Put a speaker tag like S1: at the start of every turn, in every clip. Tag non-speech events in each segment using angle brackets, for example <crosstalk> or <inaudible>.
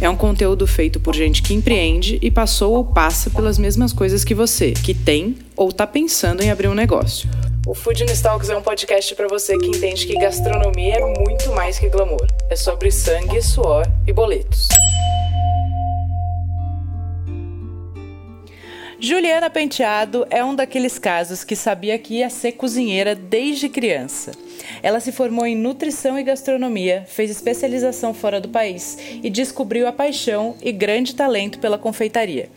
S1: É um conteúdo feito por gente que empreende e passou ou passa pelas mesmas coisas que você, que tem ou está pensando em abrir um negócio. O Food Talks é um podcast para você que entende que gastronomia é muito mais que glamour. É sobre sangue, suor e boletos. Juliana Penteado é um daqueles casos que sabia que ia ser cozinheira desde criança. Ela se formou em nutrição e gastronomia, fez especialização fora do país e descobriu a paixão e grande talento pela confeitaria.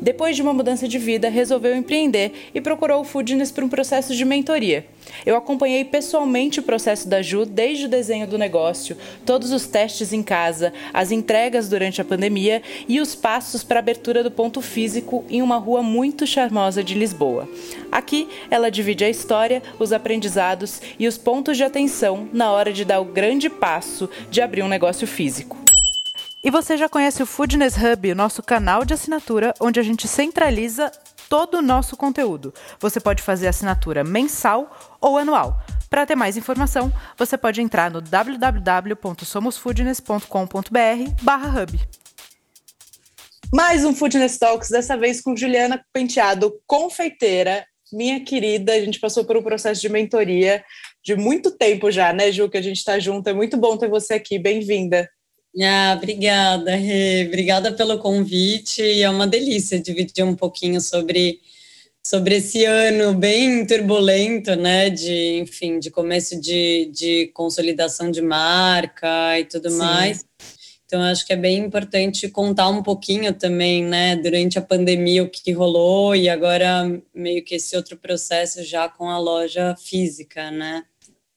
S1: Depois de uma mudança de vida, resolveu empreender e procurou o Foodness para um processo de mentoria. Eu acompanhei pessoalmente o processo da Ju desde o desenho do negócio, todos os testes em casa, as entregas durante a pandemia e os passos para a abertura do ponto físico em uma rua muito charmosa de Lisboa. Aqui, ela divide a história, os aprendizados e os pontos de atenção na hora de dar o grande passo de abrir um negócio físico. E você já conhece o Foodness Hub, o nosso canal de assinatura, onde a gente centraliza todo o nosso conteúdo. Você pode fazer assinatura mensal ou anual. Para ter mais informação, você pode entrar no www.somosfoodness.com.br/hub. Mais um Foodness Talks, dessa vez com Juliana Penteado, confeiteira, minha querida. A gente passou por um processo de mentoria de muito tempo já, né, Ju, que a gente está junto. É muito bom ter você aqui. Bem-vinda.
S2: Ah, obrigada, Rê. Obrigada pelo convite. É uma delícia dividir um pouquinho sobre, sobre esse ano bem turbulento, né? De, enfim, de começo de, de consolidação de marca e tudo Sim. mais. Então, acho que é bem importante contar um pouquinho também, né, durante a pandemia, o que rolou e agora meio que esse outro processo já com a loja física, né?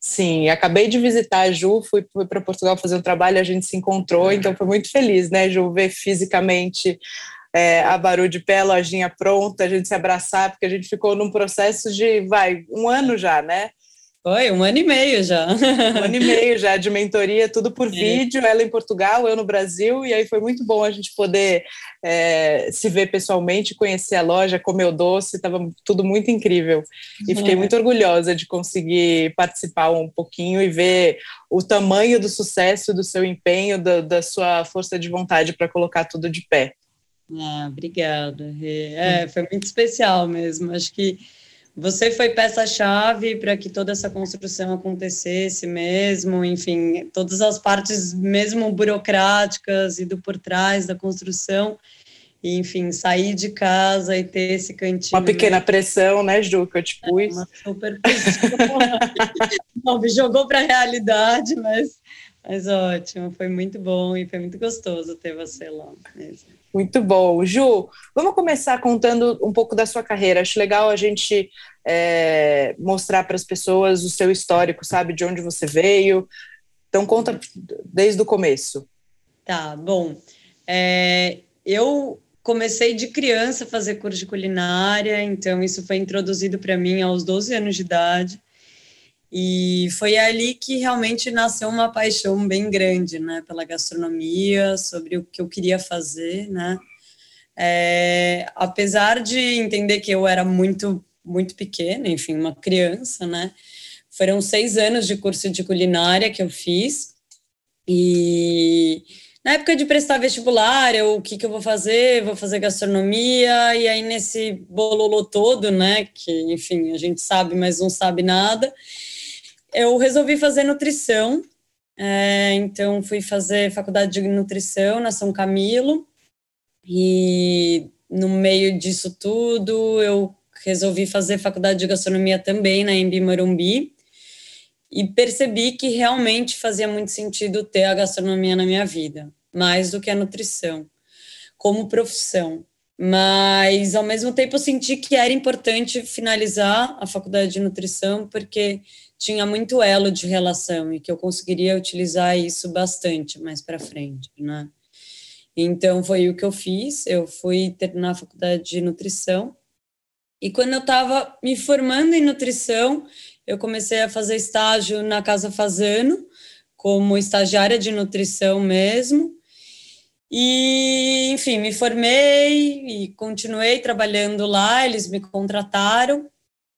S1: Sim, acabei de visitar a Ju, fui, fui para Portugal fazer um trabalho, a gente se encontrou, então foi muito feliz, né, Ju, ver fisicamente é, a Baru de pé, a lojinha pronta, a gente se abraçar, porque a gente ficou num processo de, vai, um ano já, né?
S2: Foi, um ano e meio já.
S1: Um ano e meio já de mentoria, tudo por é. vídeo, ela em Portugal, eu no Brasil, e aí foi muito bom a gente poder é, se ver pessoalmente, conhecer a loja, comer o doce, estava tudo muito incrível. E fiquei é. muito orgulhosa de conseguir participar um pouquinho e ver o tamanho do sucesso, do seu empenho, da, da sua força de vontade para colocar tudo de pé.
S2: Ah, obrigada. É, foi muito especial mesmo. Acho que você foi peça-chave para que toda essa construção acontecesse mesmo, enfim, todas as partes mesmo burocráticas e do por trás da construção, e, enfim, sair de casa e ter esse cantinho.
S1: Uma pequena né? pressão, né, Ju, que eu te pus.
S2: É, uma super pressão. <laughs> Não, me jogou para a realidade, mas, mas ótimo, foi muito bom e foi muito gostoso ter você lá mesmo.
S1: Muito bom. Ju, vamos começar contando um pouco da sua carreira. Acho legal a gente é, mostrar para as pessoas o seu histórico, sabe? De onde você veio. Então, conta desde o começo.
S2: Tá, bom. É, eu comecei de criança a fazer curso de culinária, então isso foi introduzido para mim aos 12 anos de idade. E foi ali que realmente nasceu uma paixão bem grande, né, pela gastronomia, sobre o que eu queria fazer, né. É, apesar de entender que eu era muito, muito pequena, enfim, uma criança, né, foram seis anos de curso de culinária que eu fiz. E na época de prestar vestibular, eu, o que, que eu vou fazer? Vou fazer gastronomia, e aí nesse bololô todo, né, que, enfim, a gente sabe, mas não sabe nada, eu resolvi fazer nutrição, é, então fui fazer faculdade de nutrição na São Camilo, e no meio disso tudo eu resolvi fazer faculdade de gastronomia também na Embi Morumbi, e percebi que realmente fazia muito sentido ter a gastronomia na minha vida, mais do que a nutrição, como profissão. Mas, ao mesmo tempo, eu senti que era importante finalizar a faculdade de nutrição, porque tinha muito elo de relação e que eu conseguiria utilizar isso bastante mais para frente, né? Então foi o que eu fiz. Eu fui terminar a faculdade de nutrição e quando eu estava me formando em nutrição, eu comecei a fazer estágio na Casa Fazano como estagiária de nutrição mesmo. E, enfim, me formei e continuei trabalhando lá, eles me contrataram.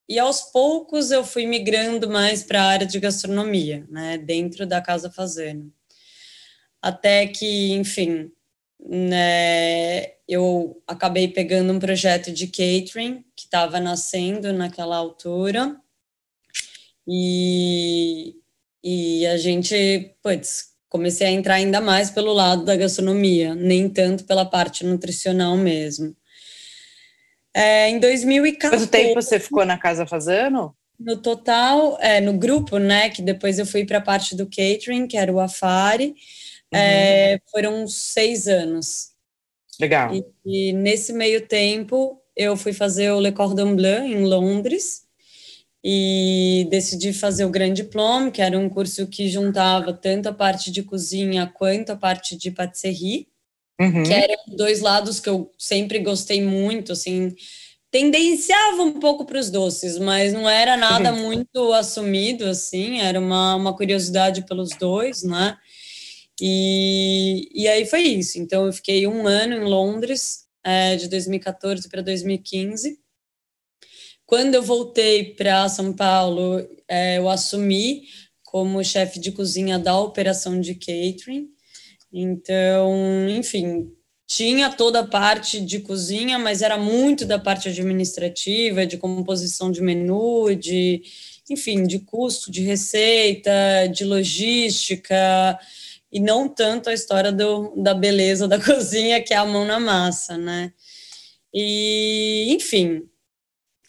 S2: E aos poucos eu fui migrando mais para a área de gastronomia, né, dentro da Casa Fazendo. Até que, enfim, né, eu acabei pegando um projeto de catering que estava nascendo naquela altura. E, e a gente, putz, comecei a entrar ainda mais pelo lado da gastronomia, nem tanto pela parte nutricional mesmo. É, em 2014.
S1: Quanto tempo você ficou na casa fazendo?
S2: No total, é, no grupo, né? Que depois eu fui para a parte do catering, que era o Afari. Uhum. É, foram seis anos.
S1: Legal.
S2: E, e, nesse meio tempo, eu fui fazer o Le Cordon Bleu em Londres e decidi fazer o Grand Diplôme, que era um curso que juntava tanto a parte de cozinha quanto a parte de patisserie uhum. que eram dois lados que eu sempre gostei muito, assim, tendenciava um pouco para os doces, mas não era nada uhum. muito assumido, assim, era uma, uma curiosidade pelos dois, né? E, e aí foi isso. Então, eu fiquei um ano em Londres, é, de 2014 para 2015. Quando eu voltei para São Paulo, é, eu assumi como chefe de cozinha da operação de catering. Então, enfim, tinha toda a parte de cozinha, mas era muito da parte administrativa, de composição de menu, de, enfim, de custo, de receita, de logística, e não tanto a história do, da beleza da <laughs> cozinha, que é a mão na massa, né? E, enfim,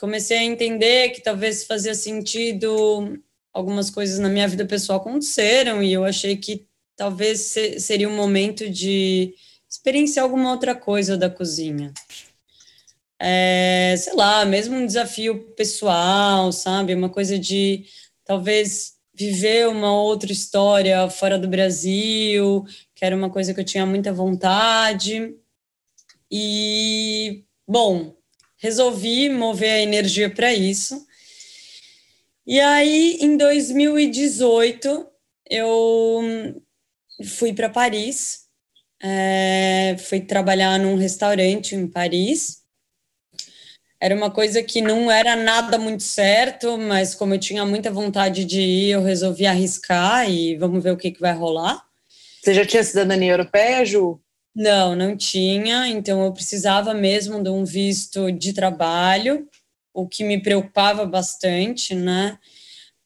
S2: comecei a entender que talvez fazia sentido algumas coisas na minha vida pessoal aconteceram e eu achei que talvez seria um momento de experienciar alguma outra coisa da cozinha. É, sei lá, mesmo um desafio pessoal, sabe? Uma coisa de talvez viver uma outra história fora do Brasil, que era uma coisa que eu tinha muita vontade. E, bom, resolvi mover a energia para isso. E aí, em 2018, eu fui para Paris, é, fui trabalhar num restaurante em Paris. Era uma coisa que não era nada muito certo, mas como eu tinha muita vontade de ir, eu resolvi arriscar e vamos ver o que, que vai rolar.
S1: Você já tinha cidadania europeia, Ju?
S2: Não, não tinha, então eu precisava mesmo de um visto de trabalho, o que me preocupava bastante, né?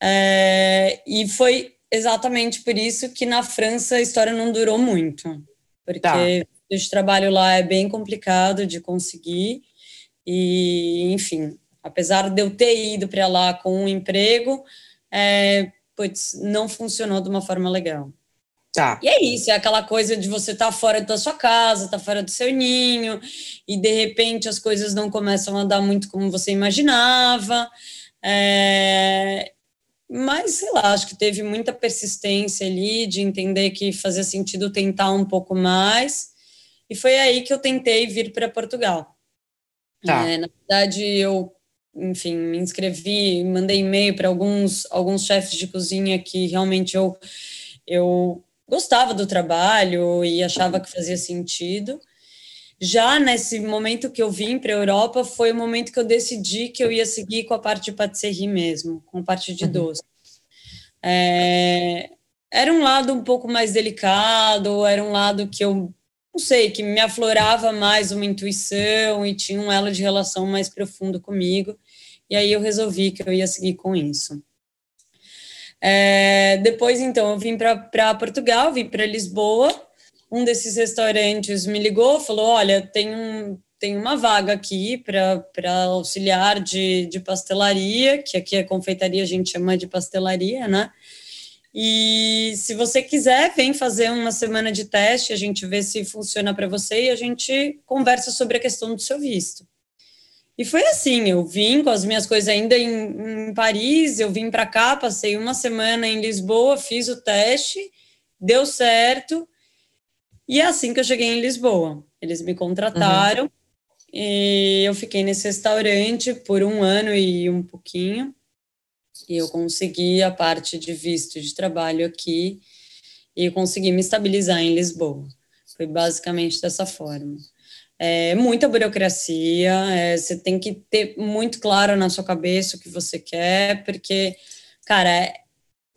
S2: É, e foi exatamente por isso que na França a história não durou muito, porque tá. o trabalho lá é bem complicado de conseguir e, enfim, apesar de eu ter ido para lá com um emprego, é, putz, não funcionou de uma forma legal.
S1: Tá.
S2: E é isso, é aquela coisa de você estar tá fora da sua casa, estar tá fora do seu ninho, e de repente as coisas não começam a dar muito como você imaginava. É, mas, sei lá, acho que teve muita persistência ali de entender que fazia sentido tentar um pouco mais. E foi aí que eu tentei vir para Portugal. Tá. É, na verdade, eu, enfim, me inscrevi, mandei e-mail para alguns, alguns chefes de cozinha que realmente eu, eu gostava do trabalho e achava que fazia sentido. Já nesse momento que eu vim para a Europa, foi o momento que eu decidi que eu ia seguir com a parte de patisserie mesmo, com a parte de uhum. doce. É, era um lado um pouco mais delicado, era um lado que eu não sei, que me aflorava mais uma intuição e tinha um elo de relação mais profundo comigo. E aí eu resolvi que eu ia seguir com isso. É, depois, então, eu vim para Portugal, vim para Lisboa um desses restaurantes me ligou, falou: Olha, tem, um, tem uma vaga aqui para auxiliar de, de pastelaria, que aqui é confeitaria, a gente chama de pastelaria, né? E se você quiser, vem fazer uma semana de teste, a gente vê se funciona para você e a gente conversa sobre a questão do seu visto. E foi assim, eu vim com as minhas coisas ainda em, em Paris, eu vim para cá, passei uma semana em Lisboa, fiz o teste, deu certo, e é assim que eu cheguei em Lisboa. Eles me contrataram uhum. e eu fiquei nesse restaurante por um ano e um pouquinho. E eu consegui a parte de visto de trabalho aqui e consegui me estabilizar em Lisboa. Foi basicamente dessa forma. É, muita burocracia, é, você tem que ter muito claro na sua cabeça o que você quer, porque, cara, é,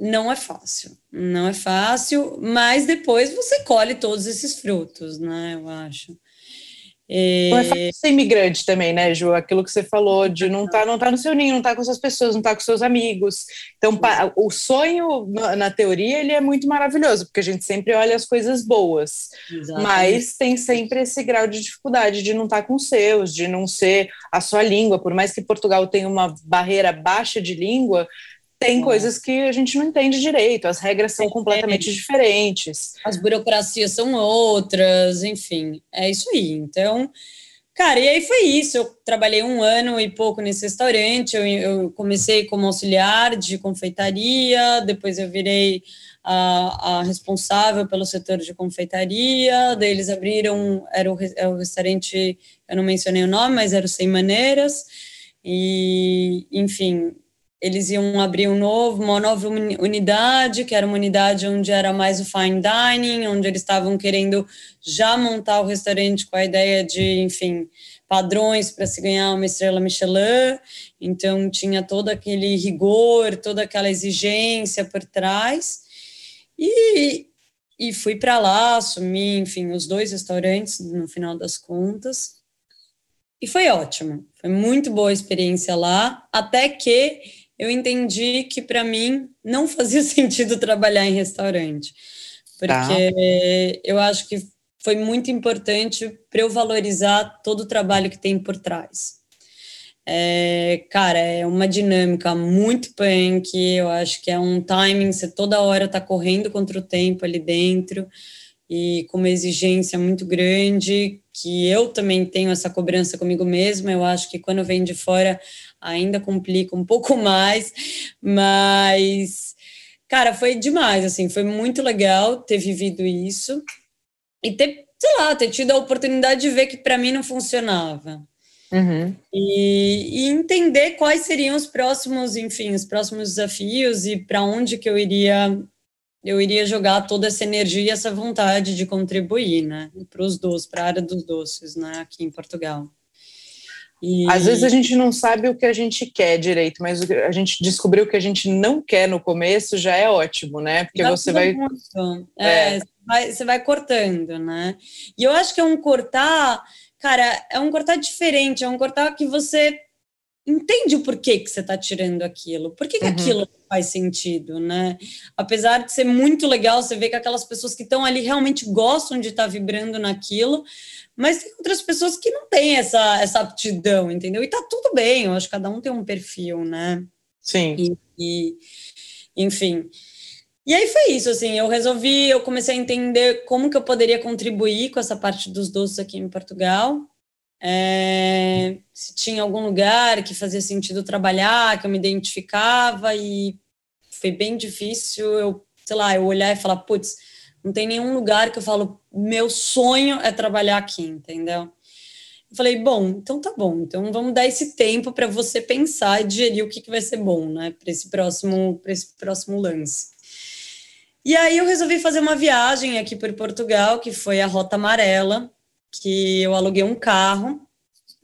S2: não é fácil. Não é fácil, mas depois você colhe todos esses frutos, né? Eu acho.
S1: Não é fácil ser imigrante também, né, Ju? Aquilo que você falou de não estar tá, não tá no seu ninho, não estar tá com essas pessoas, não estar tá com seus amigos. Então, o sonho, na teoria, ele é muito maravilhoso, porque a gente sempre olha as coisas boas. Exatamente. Mas tem sempre esse grau de dificuldade de não estar tá com os seus, de não ser a sua língua. Por mais que Portugal tenha uma barreira baixa de língua, tem é. coisas que a gente não entende direito, as regras são é, completamente é. diferentes.
S2: As burocracias são outras, enfim, é isso aí. Então, cara, e aí foi isso. Eu trabalhei um ano e pouco nesse restaurante. Eu, eu comecei como auxiliar de confeitaria, depois eu virei a, a, responsável pelo setor de confeitaria. Daí eles abriram, era o, era o restaurante, eu não mencionei o nome, mas era o Sem Maneiras. E, enfim, eles iam abrir um novo, uma nova unidade, que era uma unidade onde era mais o fine dining, onde eles estavam querendo já montar o restaurante com a ideia de, enfim, padrões para se ganhar uma estrela Michelin. Então tinha todo aquele rigor, toda aquela exigência por trás. E, e fui para lá, assumi, enfim, os dois restaurantes no final das contas. E foi ótimo, foi muito boa a experiência lá, até que eu entendi que para mim não fazia <laughs> sentido trabalhar em restaurante, porque tá. eu acho que foi muito importante para eu valorizar todo o trabalho que tem por trás. É, cara, é uma dinâmica muito punk, eu acho que é um timing, você toda hora tá correndo contra o tempo ali dentro, e com uma exigência muito grande, que eu também tenho essa cobrança comigo mesma, eu acho que quando vem de fora ainda complica um pouco mais, mas cara, foi demais, assim, foi muito legal ter vivido isso e ter, sei lá, ter tido a oportunidade de ver que para mim não funcionava. Uhum. E, e, entender quais seriam os próximos, enfim, os próximos desafios e para onde que eu iria eu iria jogar toda essa energia e essa vontade de contribuir, né, para os doces, para a área dos doces, né, aqui em Portugal.
S1: E... Às vezes a gente não sabe o que a gente quer direito, mas a gente descobriu o que a gente não quer no começo já é ótimo, né? Porque você vai...
S2: É, é. Você, vai... Você vai cortando, né? E eu acho que é um cortar, cara, é um cortar diferente, é um cortar que você entende o porquê que você está tirando aquilo, por que, que uhum. aquilo faz sentido, né? Apesar de ser muito legal, você vê que aquelas pessoas que estão ali realmente gostam de estar tá vibrando naquilo, mas tem outras pessoas que não têm essa, essa aptidão, entendeu? E tá tudo bem, eu acho que cada um tem um perfil, né?
S1: Sim.
S2: E, e, enfim. E aí foi isso, assim, eu resolvi, eu comecei a entender como que eu poderia contribuir com essa parte dos doces aqui em Portugal. É, se tinha algum lugar que fazia sentido trabalhar, que eu me identificava, e foi bem difícil eu, sei lá, eu olhar e falar, putz, não tem nenhum lugar que eu falo, meu sonho é trabalhar aqui, entendeu? Eu falei, bom, então tá bom, então vamos dar esse tempo para você pensar e digerir o que, que vai ser bom, né, para esse próximo, para esse próximo lance. E aí eu resolvi fazer uma viagem aqui por Portugal, que foi a Rota Amarela, que eu aluguei um carro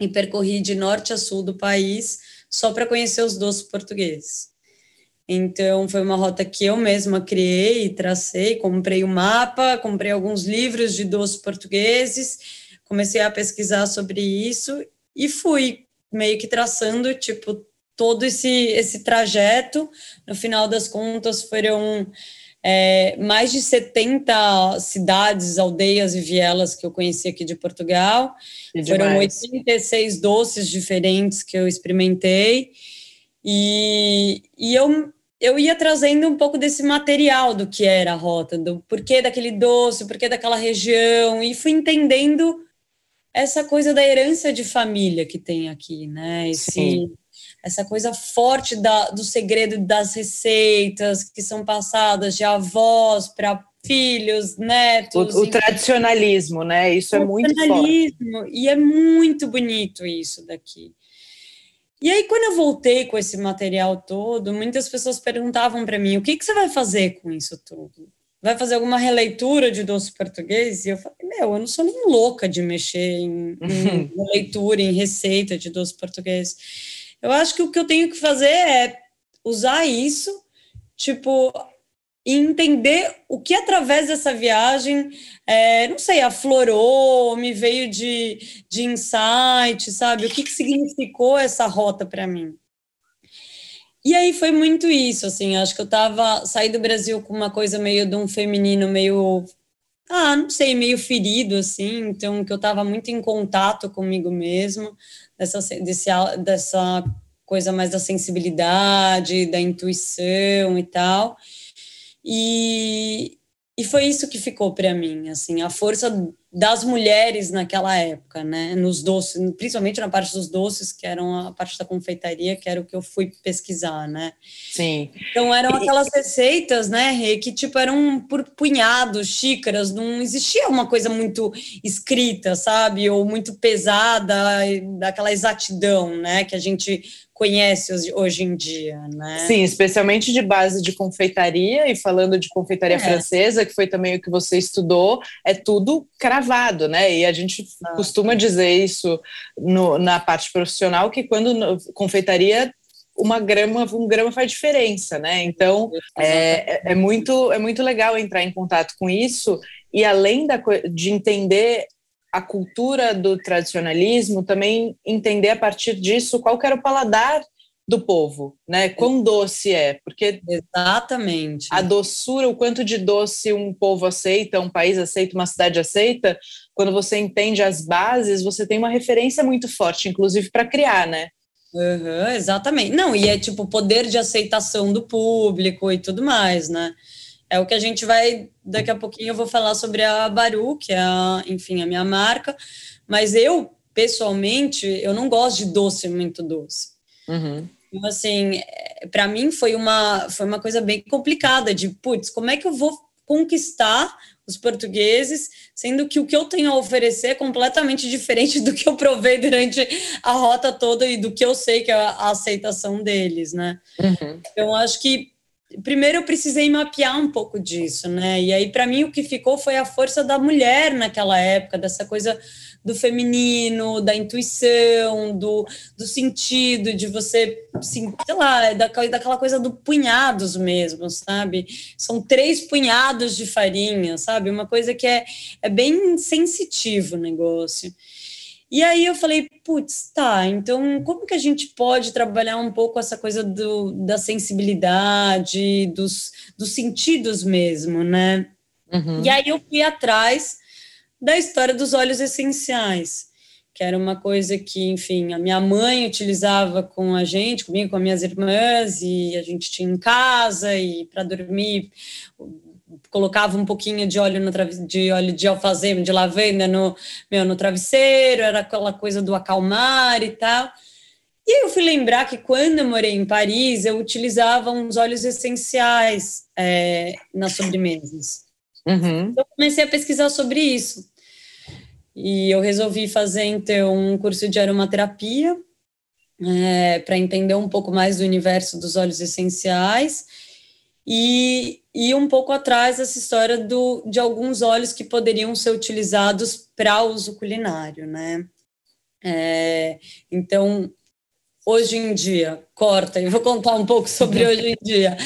S2: e percorri de norte a sul do país só para conhecer os doces portugueses. Então, foi uma rota que eu mesma criei, tracei, comprei o um mapa, comprei alguns livros de doces portugueses, comecei a pesquisar sobre isso e fui meio que traçando, tipo, todo esse, esse trajeto. No final das contas, foram é, mais de 70 cidades, aldeias e vielas que eu conheci aqui de Portugal. Foram 86 doces diferentes que eu experimentei. E, e eu eu ia trazendo um pouco desse material do que era a rota, do porquê daquele doce, porquê daquela região, e fui entendendo essa coisa da herança de família que tem aqui, né? Esse, essa coisa forte da, do segredo das receitas que são passadas de avós para filhos, netos.
S1: O, o tradicionalismo, né? Isso é muito forte.
S2: E é muito bonito isso daqui. E aí, quando eu voltei com esse material todo, muitas pessoas perguntavam para mim: o que, que você vai fazer com isso tudo? vai fazer alguma releitura de doce português? E eu falei, meu, eu não sou nem louca de mexer em, em <laughs> leitura, em receita de doce português. Eu acho que o que eu tenho que fazer é usar isso, tipo, entender o que através dessa viagem, é, não sei, aflorou, me veio de, de insight, sabe? O que, que significou essa rota para mim? E aí foi muito isso, assim, acho que eu tava, saí do Brasil com uma coisa meio de um feminino meio, ah, não sei, meio ferido, assim, então que eu tava muito em contato comigo mesmo, dessa, desse, dessa coisa mais da sensibilidade, da intuição e tal, e, e foi isso que ficou para mim, assim, a força das mulheres naquela época, né, nos doces, principalmente na parte dos doces, que eram a parte da confeitaria, que era o que eu fui pesquisar, né.
S1: Sim.
S2: Então eram aquelas receitas, né, que tipo eram por punhados, xícaras, não existia uma coisa muito escrita, sabe, ou muito pesada, daquela exatidão, né, que a gente conhece hoje em dia, né?
S1: Sim, especialmente de base de confeitaria e falando de confeitaria é. francesa, que foi também o que você estudou, é tudo cravado, né? E a gente ah. costuma dizer isso no, na parte profissional que quando no, confeitaria uma grama, um grama faz diferença, né? Então é, é, muito é muito legal entrar em contato com isso e além da, de entender a cultura do tradicionalismo, também entender a partir disso qual era o paladar do povo, né? Quão doce é, porque
S2: exatamente
S1: a doçura, o quanto de doce um povo aceita, um país aceita, uma cidade aceita, quando você entende as bases, você tem uma referência muito forte, inclusive para criar, né?
S2: Uhum, exatamente. Não, e é tipo poder de aceitação do público e tudo mais, né? É o que a gente vai, daqui a pouquinho eu vou falar sobre a Baru, que é, a, enfim, a minha marca, mas eu, pessoalmente, eu não gosto de doce muito doce.
S1: Uhum.
S2: Então, assim, é, para mim foi uma, foi uma coisa bem complicada, de, putz, como é que eu vou conquistar os portugueses, sendo que o que eu tenho a oferecer é completamente diferente <laughs> do que eu provei durante a rota toda e do que eu sei que é a aceitação deles, né?
S1: Uhum.
S2: Então, acho que primeiro eu precisei mapear um pouco disso, né? E aí, para mim, o que ficou foi a força da mulher naquela época, dessa coisa do feminino, da intuição, do, do sentido, de você, assim, sei lá, daquela coisa do punhados mesmo, sabe? São três punhados de farinha, sabe? Uma coisa que é, é bem sensitivo o negócio. E aí eu falei, putz, tá, então como que a gente pode trabalhar um pouco essa coisa do, da sensibilidade, dos, dos sentidos mesmo, né?
S1: Uhum.
S2: E aí eu fui atrás da história dos óleos essenciais, que era uma coisa que, enfim, a minha mãe utilizava com a gente, comigo, com as minhas irmãs, e a gente tinha em casa, e para dormir colocava um pouquinho de óleo no de óleo de alfazema, de lavanda no meu no travesseiro, era aquela coisa do acalmar e tal. E eu fui lembrar que quando eu morei em Paris, eu utilizava uns óleos essenciais é, nas sobremesas.
S1: Uhum.
S2: Eu comecei a pesquisar sobre isso. E eu resolvi fazer, então, um curso de aromaterapia é, para entender um pouco mais do universo dos óleos essenciais e, e um pouco atrás essa história do, de alguns óleos que poderiam ser utilizados para uso culinário, né? É, então, hoje em dia, corta, eu vou contar um pouco sobre hoje em dia.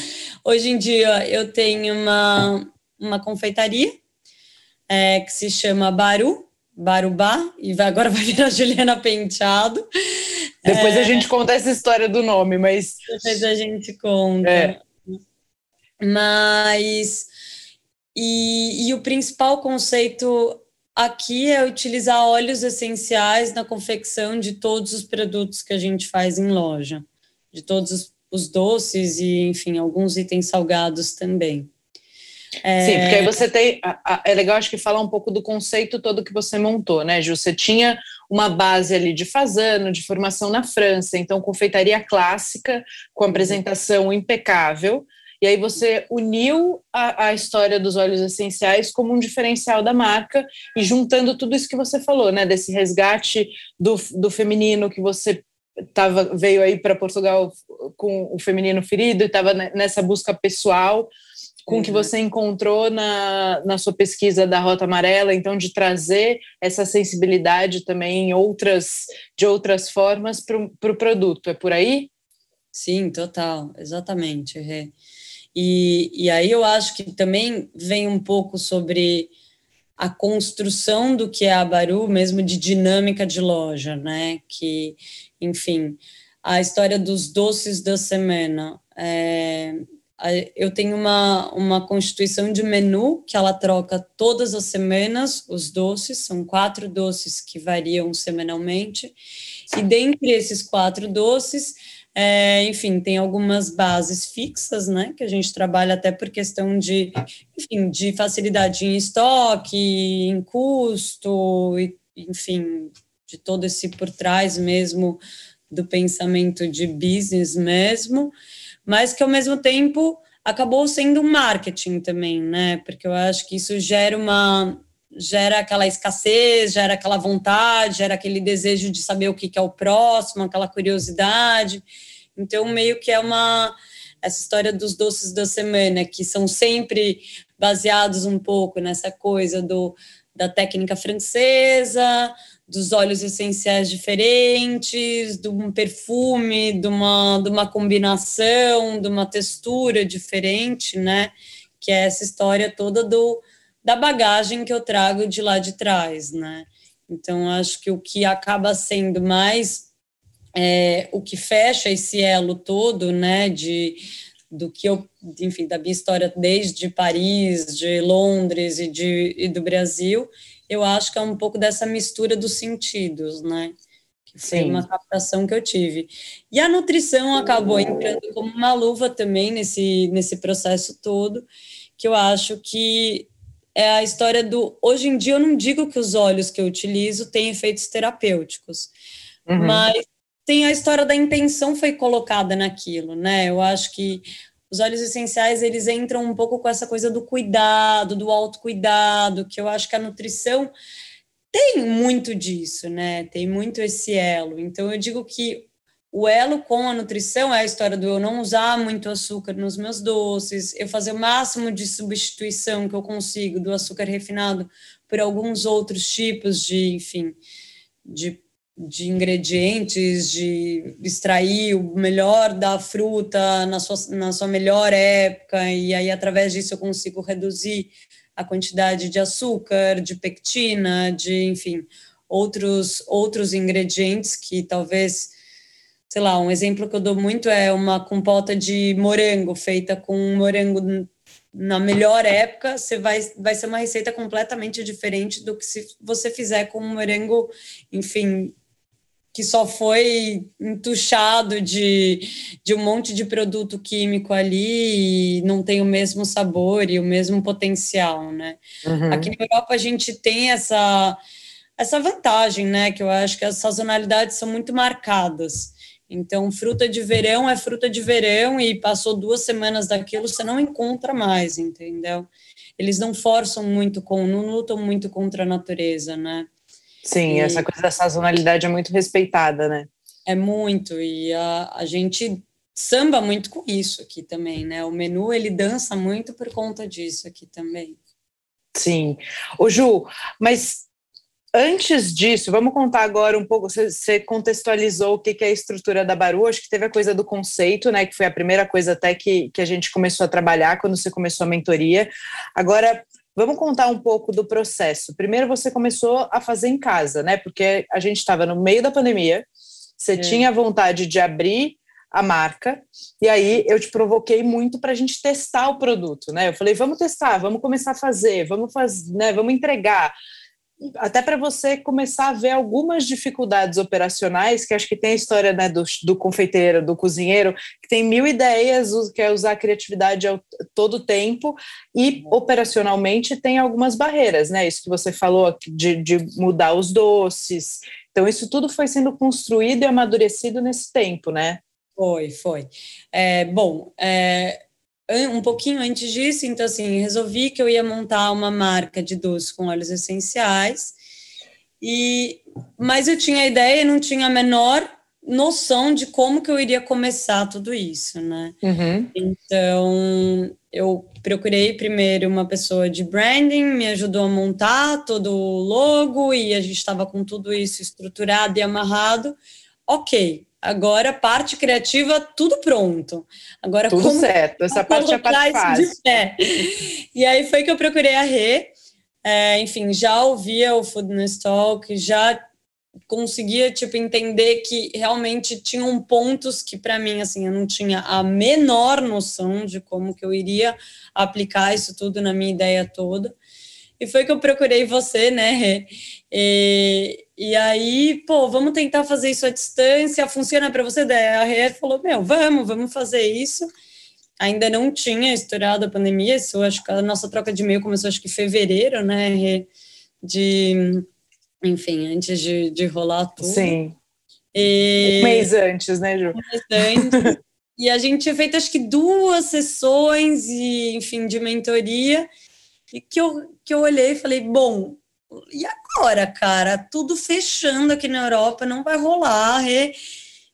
S2: Hoje em dia eu tenho uma, uma confeitaria é, que se chama Baru, Barubá, e agora vai virar <laughs> Juliana Penteado.
S1: Depois é, a gente conta essa história do nome, mas.
S2: Depois a gente conta.
S1: É.
S2: Mas. E, e o principal conceito aqui é utilizar óleos essenciais na confecção de todos os produtos que a gente faz em loja, de todos os, os doces e, enfim, alguns itens salgados também.
S1: É... Sim, porque aí você tem. É legal, acho que falar um pouco do conceito todo que você montou, né, Ju? Você tinha uma base ali de fazano, de formação na França, então confeitaria clássica, com apresentação impecável. E aí você uniu a, a, história dos óleos essenciais como um diferencial da marca e juntando tudo isso que você falou, né? Desse resgate do, do feminino que você tava, veio aí para Portugal com o feminino ferido e estava nessa busca pessoal com o uhum. que você encontrou na, na sua pesquisa da Rota Amarela, então de trazer essa sensibilidade também em outras, de outras formas para o pro produto, é por aí?
S2: Sim, total, exatamente. É. E, e aí eu acho que também vem um pouco sobre a construção do que é a Baru, mesmo de dinâmica de loja, né? Que, enfim, a história dos doces da semana. É, eu tenho uma, uma constituição de menu que ela troca todas as semanas os doces, são quatro doces que variam semanalmente, e dentre esses quatro doces, é, enfim, tem algumas bases fixas, né, que a gente trabalha até por questão de, enfim, de facilidade em estoque, em custo, e, enfim, de todo esse por trás mesmo do pensamento de business mesmo, mas que ao mesmo tempo acabou sendo um marketing também, né? Porque eu acho que isso gera uma gera aquela escassez, gera aquela vontade, gera aquele desejo de saber o que, é o próximo, aquela curiosidade. Então, meio que é uma essa história dos doces da semana, que são sempre baseados um pouco nessa coisa do, da técnica francesa, dos óleos essenciais diferentes, de um perfume, de uma, de uma combinação, de uma textura diferente, né? Que é essa história toda do, da bagagem que eu trago de lá de trás, né? Então, acho que o que acaba sendo mais é, o que fecha esse elo todo, né, de do que eu, enfim, da minha história desde Paris, de Londres e, de, e do Brasil, eu acho que é um pouco dessa mistura dos sentidos, né? Que foi Sim. uma captação que eu tive. E a nutrição acabou entrando como uma luva também nesse, nesse processo todo, que eu acho que é a história do. Hoje em dia, eu não digo que os óleos que eu utilizo têm efeitos terapêuticos, uhum. mas tem a história da intenção foi colocada naquilo, né? Eu acho que os óleos essenciais eles entram um pouco com essa coisa do cuidado, do autocuidado, que eu acho que a nutrição tem muito disso, né? Tem muito esse elo. Então eu digo que o elo com a nutrição é a história do eu não usar muito açúcar nos meus doces, eu fazer o máximo de substituição que eu consigo do açúcar refinado por alguns outros tipos de, enfim, de de ingredientes, de extrair o melhor da fruta na sua, na sua melhor época, e aí através disso eu consigo reduzir a quantidade de açúcar, de pectina, de, enfim, outros, outros ingredientes que talvez, sei lá, um exemplo que eu dou muito é uma compota de morango, feita com morango na melhor época, você vai, vai ser uma receita completamente diferente do que se você fizer com um morango, enfim, que só foi entuchado de, de um monte de produto químico ali e não tem o mesmo sabor e o mesmo potencial, né? Uhum. Aqui na Europa a gente tem essa, essa vantagem, né? Que eu acho que as sazonalidades são muito marcadas. Então, fruta de verão é fruta de verão e passou duas semanas daquilo, você não encontra mais, entendeu? Eles não forçam muito com, não lutam muito contra a natureza, né?
S1: Sim, e essa coisa da sazonalidade é muito respeitada, né?
S2: É muito, e a, a gente samba muito com isso aqui também, né? O menu, ele dança muito por conta disso aqui também.
S1: Sim. Ô Ju, mas antes disso, vamos contar agora um pouco, você, contextualizou o que, que é a estrutura da Baru, acho que teve a coisa do conceito, né, que foi a primeira coisa até que, que a gente começou a trabalhar quando você começou a mentoria. Agora, Vamos contar um pouco do processo. Primeiro, você começou a fazer em casa, né? Porque a gente estava no meio da pandemia, você é. tinha vontade de abrir a marca, e aí eu te provoquei muito para a gente testar o produto, né? Eu falei, vamos testar, vamos começar a fazer, vamos fazer, né? Vamos entregar até para você começar a ver algumas dificuldades operacionais, que acho que tem a história né, do, do confeiteiro, do cozinheiro, que tem mil ideias, quer usar a criatividade ao, todo tempo, e operacionalmente tem algumas barreiras, né? Isso que você falou de, de mudar os doces. Então, isso tudo foi sendo construído e amadurecido nesse tempo, né?
S2: Foi, foi. É, bom, é, um pouquinho antes disso, então assim, resolvi que eu ia montar uma marca de doce com óleos essenciais. E mas eu tinha a ideia e não tinha a menor noção de como que eu iria começar tudo isso, né? Uhum. Então, eu procurei primeiro uma pessoa de branding, me ajudou a montar todo o logo e a gente estava com tudo isso estruturado e amarrado. Ok, agora parte criativa, tudo pronto. Agora
S1: tudo
S2: como
S1: certo, essa parte é a parte fácil.
S2: E aí foi que eu procurei a Rê, é, enfim, já ouvia o Foodness Talk, já conseguia tipo entender que realmente tinham pontos que para mim assim eu não tinha a menor noção de como que eu iria aplicar isso tudo na minha ideia toda e foi que eu procurei você né e, e aí pô vamos tentar fazer isso à distância funciona para você daí a Rê falou meu vamos vamos fazer isso ainda não tinha estourado a pandemia isso acho que a nossa troca de e-mail começou acho que em fevereiro né Rê, de enfim, antes de, de rolar tudo.
S1: Sim. E... Um mês antes, né, Ju? Um mês antes. <laughs>
S2: e a gente tinha feito acho que duas sessões e, enfim, de mentoria, e que eu, que eu olhei e falei, bom, e agora, cara? Tudo fechando aqui na Europa, não vai rolar. E,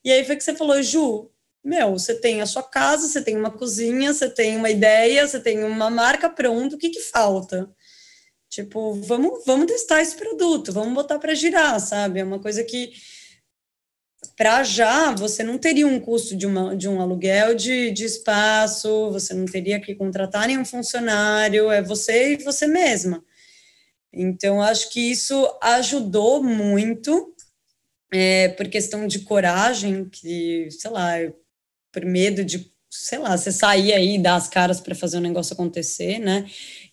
S2: e aí foi que você falou, Ju, meu, você tem a sua casa, você tem uma cozinha, você tem uma ideia, você tem uma marca pronta, o que que falta? Tipo, vamos, vamos testar esse produto, vamos botar para girar, sabe? É uma coisa que para já você não teria um custo de, uma, de um aluguel de, de espaço, você não teria que contratar nenhum funcionário, é você e você mesma. Então, acho que isso ajudou muito, é, por questão de coragem, que, sei lá, por medo de, sei lá, você sair aí e dar as caras para fazer o negócio acontecer, né?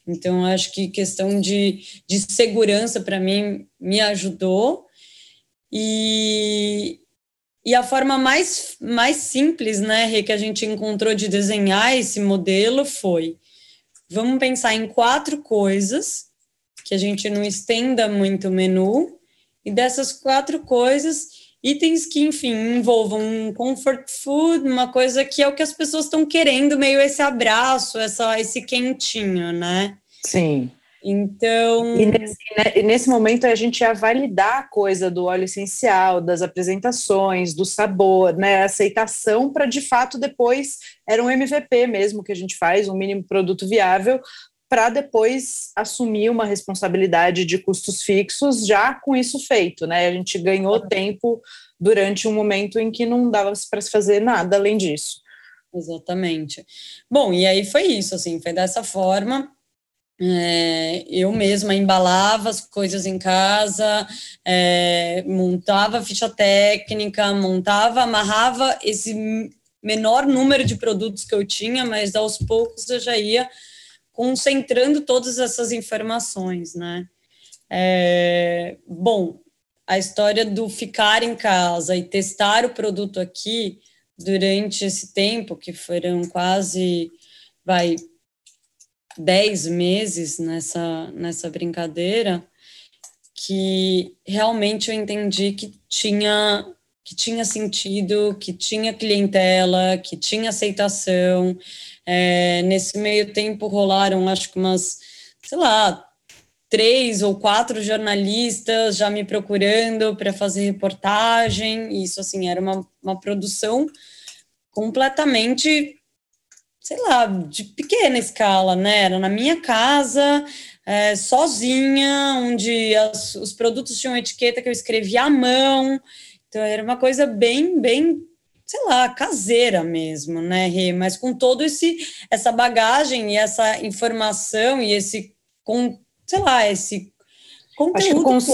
S2: Então, acho que questão de, de segurança para mim me ajudou. E, e a forma mais, mais simples, né, que a gente encontrou de desenhar esse modelo foi: vamos pensar em quatro coisas que a gente não estenda muito o menu, e dessas quatro coisas, itens que, enfim, envolvam um comfort food, uma coisa que é o que as pessoas estão querendo, meio esse abraço, essa, esse quentinho, né?
S1: Sim.
S2: Então.
S1: E nesse, né, nesse, momento a gente ia validar a coisa do óleo essencial, das apresentações, do sabor, né? A aceitação para de fato depois era um MVP mesmo que a gente faz, um mínimo produto viável, para depois assumir uma responsabilidade de custos fixos já com isso feito, né? A gente ganhou tempo durante um momento em que não dava para se fazer nada além disso.
S2: Exatamente. Bom, e aí foi isso, assim, foi dessa forma. É, eu mesma embalava as coisas em casa, é, montava ficha técnica, montava, amarrava esse menor número de produtos que eu tinha, mas aos poucos eu já ia concentrando todas essas informações, né? É, bom, a história do ficar em casa e testar o produto aqui durante esse tempo, que foram quase, vai, dez meses nessa, nessa brincadeira, que realmente eu entendi que tinha que tinha sentido, que tinha clientela, que tinha aceitação. É, nesse meio tempo rolaram, acho que umas, sei lá, três ou quatro jornalistas já me procurando para fazer reportagem. Isso, assim, era uma, uma produção completamente sei lá, de pequena escala, né? Era na minha casa, é, sozinha, onde as, os produtos tinham etiqueta que eu escrevia à mão. Então era uma coisa bem, bem, sei lá, caseira mesmo, né, Rê? Mas com todo esse essa bagagem e essa informação e esse com, sei lá, esse
S1: conteúdo. Acho que o, conce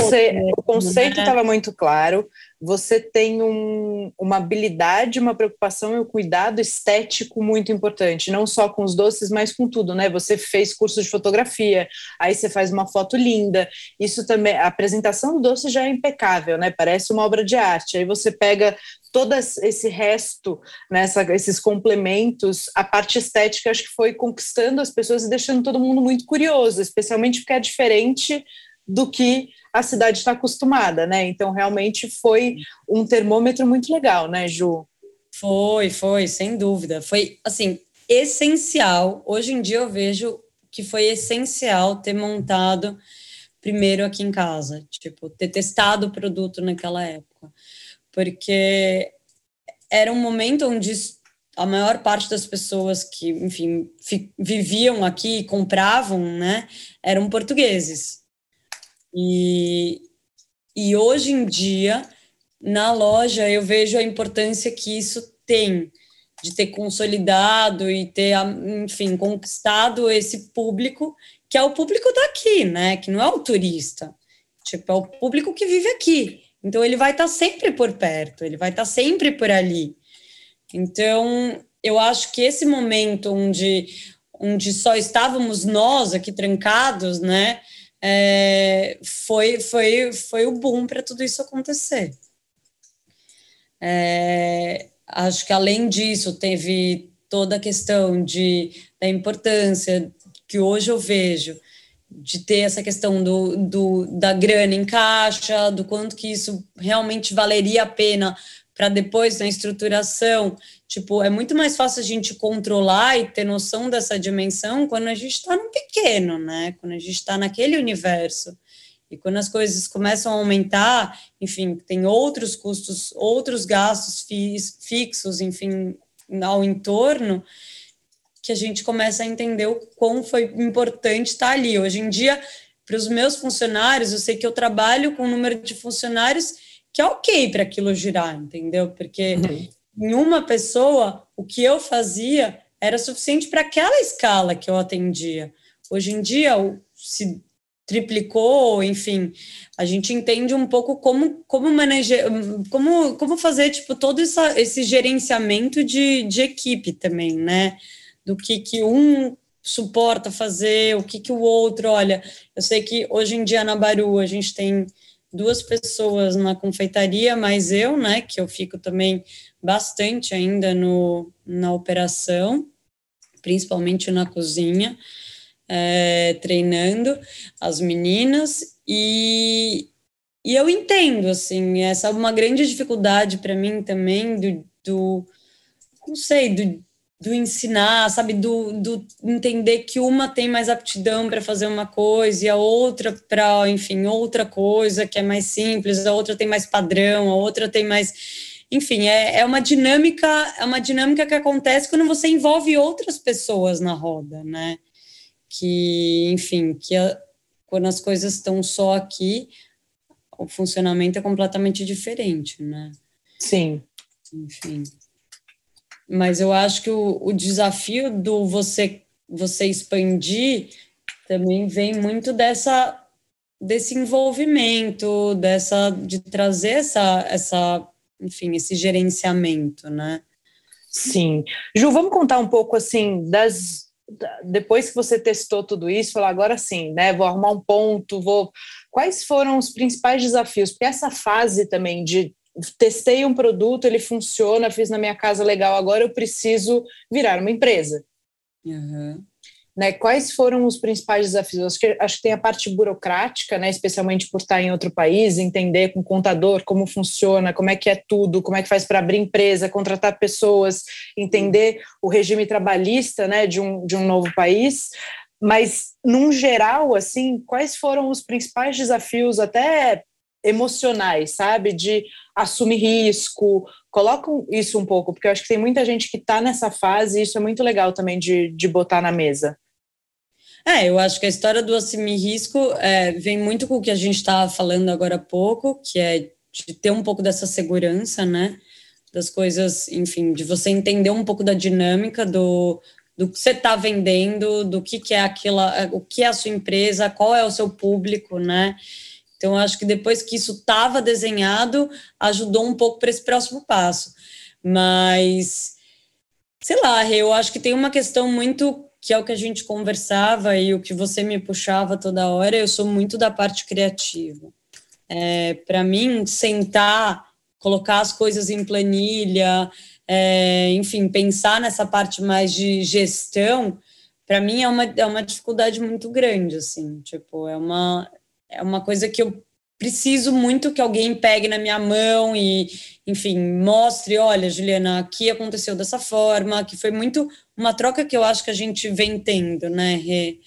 S1: o conceito estava né? muito claro você tem um, uma habilidade, uma preocupação e um cuidado estético muito importante, não só com os doces, mas com tudo, né? Você fez curso de fotografia, aí você faz uma foto linda, isso também, a apresentação do doce já é impecável, né? Parece uma obra de arte. Aí você pega todo esse resto, né, esses complementos, a parte estética acho que foi conquistando as pessoas e deixando todo mundo muito curioso, especialmente porque é diferente do que a cidade está acostumada, né? Então, realmente foi um termômetro muito legal, né, Ju?
S2: Foi, foi, sem dúvida. Foi, assim, essencial. Hoje em dia eu vejo que foi essencial ter montado primeiro aqui em casa, tipo, ter testado o produto naquela época. porque era um momento onde a maior parte das pessoas que, enfim, viviam aqui compravam, né, eram portugueses. E, e hoje em dia, na loja, eu vejo a importância que isso tem, de ter consolidado e ter, enfim, conquistado esse público, que é o público daqui, né, que não é o turista, tipo, é o público que vive aqui. Então, ele vai estar sempre por perto, ele vai estar sempre por ali. Então, eu acho que esse momento onde, onde só estávamos nós aqui trancados, né, é, foi, foi, foi o boom para tudo isso acontecer. É, acho que além disso teve toda a questão de, da importância que hoje eu vejo de ter essa questão do, do, da grana em caixa, do quanto que isso realmente valeria a pena para depois na estruturação. Tipo, é muito mais fácil a gente controlar e ter noção dessa dimensão quando a gente está no pequeno, né? Quando a gente está naquele universo. E quando as coisas começam a aumentar, enfim, tem outros custos, outros gastos fixos, enfim, ao entorno, que a gente começa a entender o quão foi importante estar ali. Hoje em dia, para os meus funcionários, eu sei que eu trabalho com um número de funcionários que é ok para aquilo girar, entendeu? Porque uhum. em uma pessoa, o que eu fazia era suficiente para aquela escala que eu atendia. Hoje em dia, se triplicou, enfim, a gente entende um pouco como como manejar, como, como fazer tipo todo essa, esse gerenciamento de, de equipe também, né? do que, que um suporta fazer, o que, que o outro, olha, eu sei que hoje em dia na Baru a gente tem duas pessoas na confeitaria, mas eu, né, que eu fico também bastante ainda no, na operação, principalmente na cozinha, é, treinando as meninas, e, e eu entendo, assim, essa é uma grande dificuldade para mim também do, do, não sei, do, do ensinar, sabe, do, do entender que uma tem mais aptidão para fazer uma coisa e a outra para, enfim, outra coisa que é mais simples, a outra tem mais padrão, a outra tem mais, enfim, é, é uma dinâmica, é uma dinâmica que acontece quando você envolve outras pessoas na roda, né? Que, enfim, que a, quando as coisas estão só aqui, o funcionamento é completamente diferente, né?
S1: Sim.
S2: Enfim. Mas eu acho que o, o desafio do você você expandir também vem muito dessa desse envolvimento, dessa de trazer essa essa, enfim, esse gerenciamento, né?
S1: Sim. Ju, vamos contar um pouco assim das depois que você testou tudo isso, falar agora sim, né? Vou arrumar um ponto, vou. Quais foram os principais desafios? Porque essa fase também de testei um produto, ele funciona, fiz na minha casa legal, agora eu preciso virar uma empresa.
S2: Uhum.
S1: Né, quais foram os principais desafios? Acho que, acho que tem a parte burocrática, né, especialmente por estar em outro país, entender com o contador como funciona, como é que é tudo, como é que faz para abrir empresa, contratar pessoas, entender o regime trabalhista né, de, um, de um novo país. Mas, num geral, assim, quais foram os principais desafios, até emocionais, sabe? De assumir risco. Colocam isso um pouco, porque eu acho que tem muita gente que está nessa fase e isso é muito legal também de, de botar na mesa.
S2: É, eu acho que a história do assumir risco é, vem muito com o que a gente estava falando agora há pouco, que é de ter um pouco dessa segurança, né? Das coisas, enfim, de você entender um pouco da dinâmica do, do que você está vendendo, do que, que é aquela, o que é a sua empresa, qual é o seu público, né? Então, acho que depois que isso estava desenhado, ajudou um pouco para esse próximo passo. Mas, sei lá, eu acho que tem uma questão muito que é o que a gente conversava e o que você me puxava toda hora. Eu sou muito da parte criativa. É, para mim, sentar, colocar as coisas em planilha, é, enfim, pensar nessa parte mais de gestão, para mim é uma, é uma dificuldade muito grande, assim, tipo, é uma, é uma coisa que eu preciso muito que alguém pegue na minha mão e, enfim, mostre, olha, Juliana, aqui aconteceu dessa forma, que foi muito uma troca que eu acho que a gente vem tendo, né, Rê?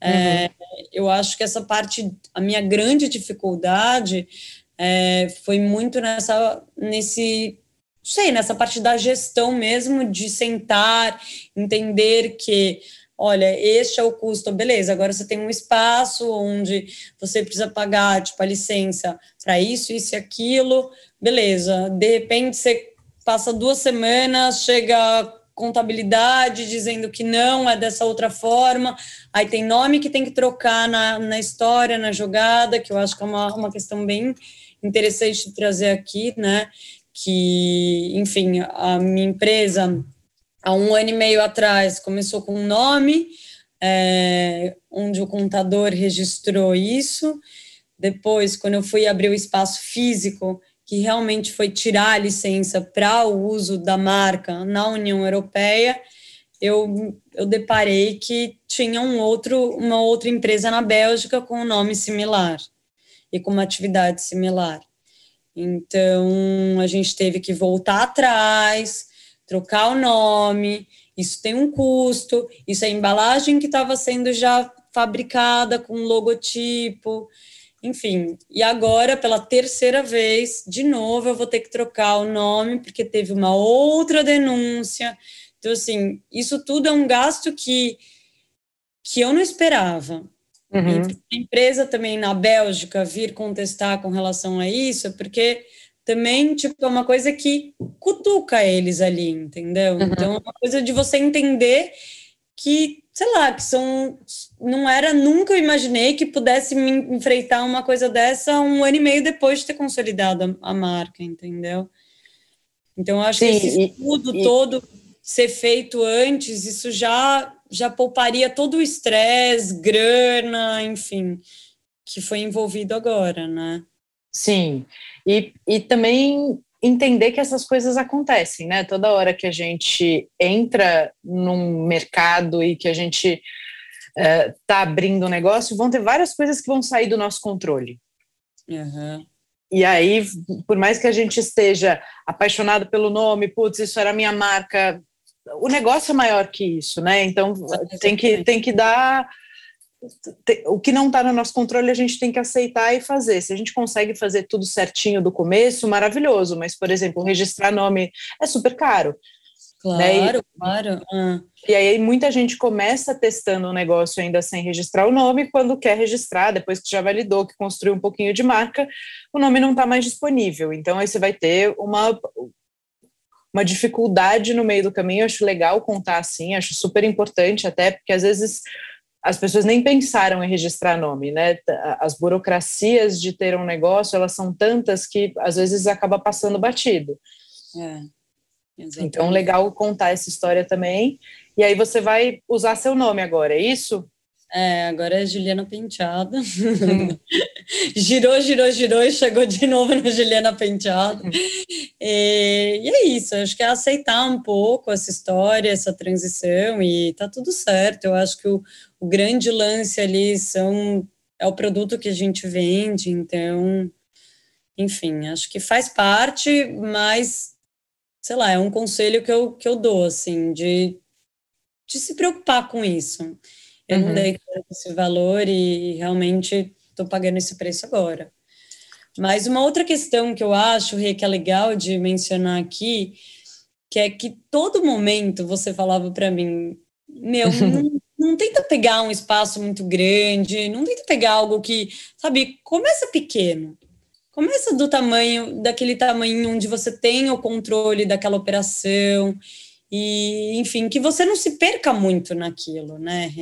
S2: É, uhum. eu acho que essa parte, a minha grande dificuldade é, foi muito nessa, nesse, não sei, nessa parte da gestão mesmo, de sentar, entender que olha, este é o custo, beleza, agora você tem um espaço onde você precisa pagar, tipo, a licença para isso, isso e aquilo, beleza, de repente você passa duas semanas, chega contabilidade dizendo que não, é dessa outra forma, aí tem nome que tem que trocar na, na história, na jogada, que eu acho que é uma, uma questão bem interessante de trazer aqui, né, que, enfim, a minha empresa há um ano e meio atrás, começou com um nome, é, onde o contador registrou isso. Depois, quando eu fui abrir o espaço físico, que realmente foi tirar a licença para o uso da marca na União Europeia, eu, eu deparei que tinha um outro, uma outra empresa na Bélgica com um nome similar e com uma atividade similar. Então, a gente teve que voltar atrás, trocar o nome, isso tem um custo, isso é embalagem que estava sendo já fabricada com logotipo, enfim. E agora, pela terceira vez, de novo, eu vou ter que trocar o nome, porque teve uma outra denúncia. Então, assim, isso tudo é um gasto que, que eu não esperava. Uhum. a empresa também na Bélgica vir contestar com relação a isso, porque também, tipo, é uma coisa que cutuca eles ali, entendeu? Uhum. Então, é uma coisa de você entender que, sei lá, que são. Não era, nunca eu imaginei que pudesse me enfrentar uma coisa dessa um ano e meio depois de ter consolidado a, a marca, entendeu? Então, acho Sim, que esse estudo e, todo ser feito antes, isso já, já pouparia todo o estresse, grana, enfim, que foi envolvido agora, né?
S1: Sim, e, e também entender que essas coisas acontecem, né? Toda hora que a gente entra num mercado e que a gente está uh, abrindo um negócio, vão ter várias coisas que vão sair do nosso controle. Uhum. E aí, por mais que a gente esteja apaixonado pelo nome, putz, isso era minha marca, o negócio é maior que isso, né? Então tem que, tem que dar o que não está no nosso controle a gente tem que aceitar e fazer. Se a gente consegue fazer tudo certinho do começo, maravilhoso. Mas, por exemplo, registrar nome é super caro.
S2: Claro, né? e, claro.
S1: Hum. E aí muita gente começa testando o um negócio ainda sem registrar o nome, quando quer registrar, depois que já validou, que construiu um pouquinho de marca, o nome não está mais disponível. Então aí você vai ter uma, uma dificuldade no meio do caminho. Eu acho legal contar assim, acho super importante, até porque às vezes as pessoas nem pensaram em registrar nome, né? As burocracias de ter um negócio, elas são tantas que às vezes acaba passando batido. É, então, legal contar essa história também. E aí você vai usar seu nome agora, é isso?
S2: É, agora é Juliana Penteado. <laughs> girou, girou, girou e chegou de novo no Juliana Penteado. E, e, é isso, acho que é aceitar um pouco essa história, essa transição e tá tudo certo. Eu acho que o, o grande lance ali são é o produto que a gente vende, então, enfim, acho que faz parte, mas sei lá, é um conselho que eu, que eu dou, assim, de, de se preocupar com isso. Eu uhum. não dei esse valor e realmente estou pagando esse preço agora. Mas uma outra questão que eu acho, Rê, que é legal de mencionar aqui, que é que todo momento você falava para mim, meu, <laughs> não, não, tenta pegar um espaço muito grande, não tenta pegar algo que, sabe, começa pequeno. Começa do tamanho, daquele tamanho onde você tem o controle daquela operação e, enfim, que você não se perca muito naquilo, né?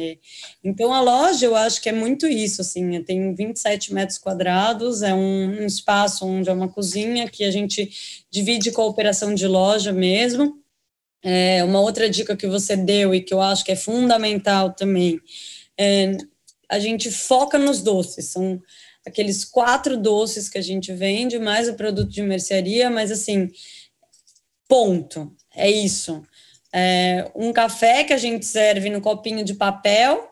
S2: Então, a loja, eu acho que é muito isso, assim, tem 27 metros quadrados, é um, um espaço onde é uma cozinha que a gente divide com a operação de loja mesmo. É, uma outra dica que você deu e que eu acho que é fundamental também, é, a gente foca nos doces, são aqueles quatro doces que a gente vende, mais o produto de mercearia, mas assim, ponto, é isso é, um café que a gente serve no copinho de papel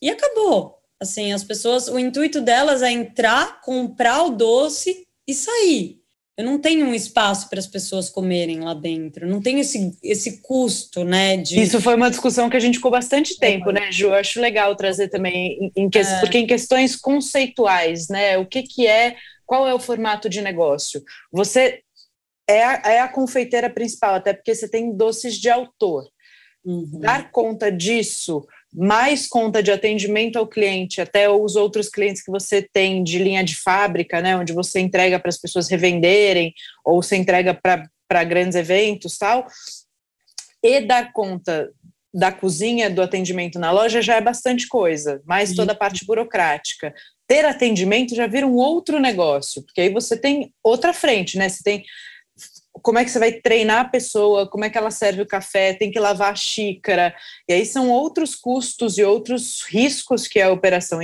S2: e acabou. Assim, as pessoas, o intuito delas é entrar, comprar o doce e sair. eu não tenho um espaço para as pessoas comerem lá dentro, não tem esse, esse custo, né?
S1: De... Isso foi uma discussão que a gente ficou bastante tempo, né, Ju? Eu acho legal trazer também, em, em que... é. porque em questões conceituais, né? O que, que é, qual é o formato de negócio? Você é a, é a confeiteira principal, até porque você tem doces de autor. Uhum. Dar conta disso mais conta de atendimento ao cliente, até os outros clientes que você tem de linha de fábrica, né, onde você entrega para as pessoas revenderem, ou você entrega para grandes eventos tal, e dar conta da cozinha, do atendimento na loja já é bastante coisa, mais toda a parte burocrática. Ter atendimento já vira um outro negócio, porque aí você tem outra frente, né? Você tem como é que você vai treinar a pessoa, como é que ela serve o café, tem que lavar a xícara, e aí são outros custos e outros riscos que a operação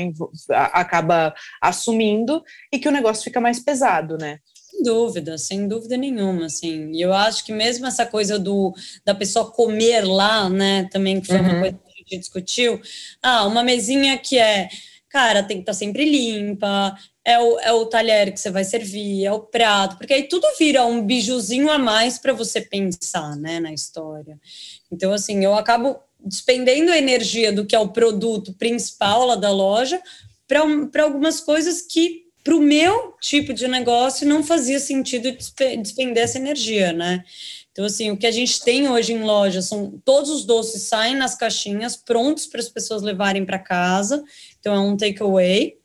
S1: acaba assumindo e que o negócio fica mais pesado, né?
S2: Sem dúvida, sem dúvida nenhuma, assim, e eu acho que mesmo essa coisa do, da pessoa comer lá, né, também que foi uhum. uma coisa que a gente discutiu, ah, uma mesinha que é cara, tem que estar tá sempre limpa, é o, é o talher que você vai servir, é o prato, porque aí tudo vira um bijuzinho a mais para você pensar, né, na história. Então, assim, eu acabo despendendo a energia do que é o produto principal lá da loja para algumas coisas que para o meu tipo de negócio não fazia sentido despender essa energia, né? Então, assim, o que a gente tem hoje em loja são todos os doces saem nas caixinhas, prontos para as pessoas levarem para casa. Então, é um takeaway.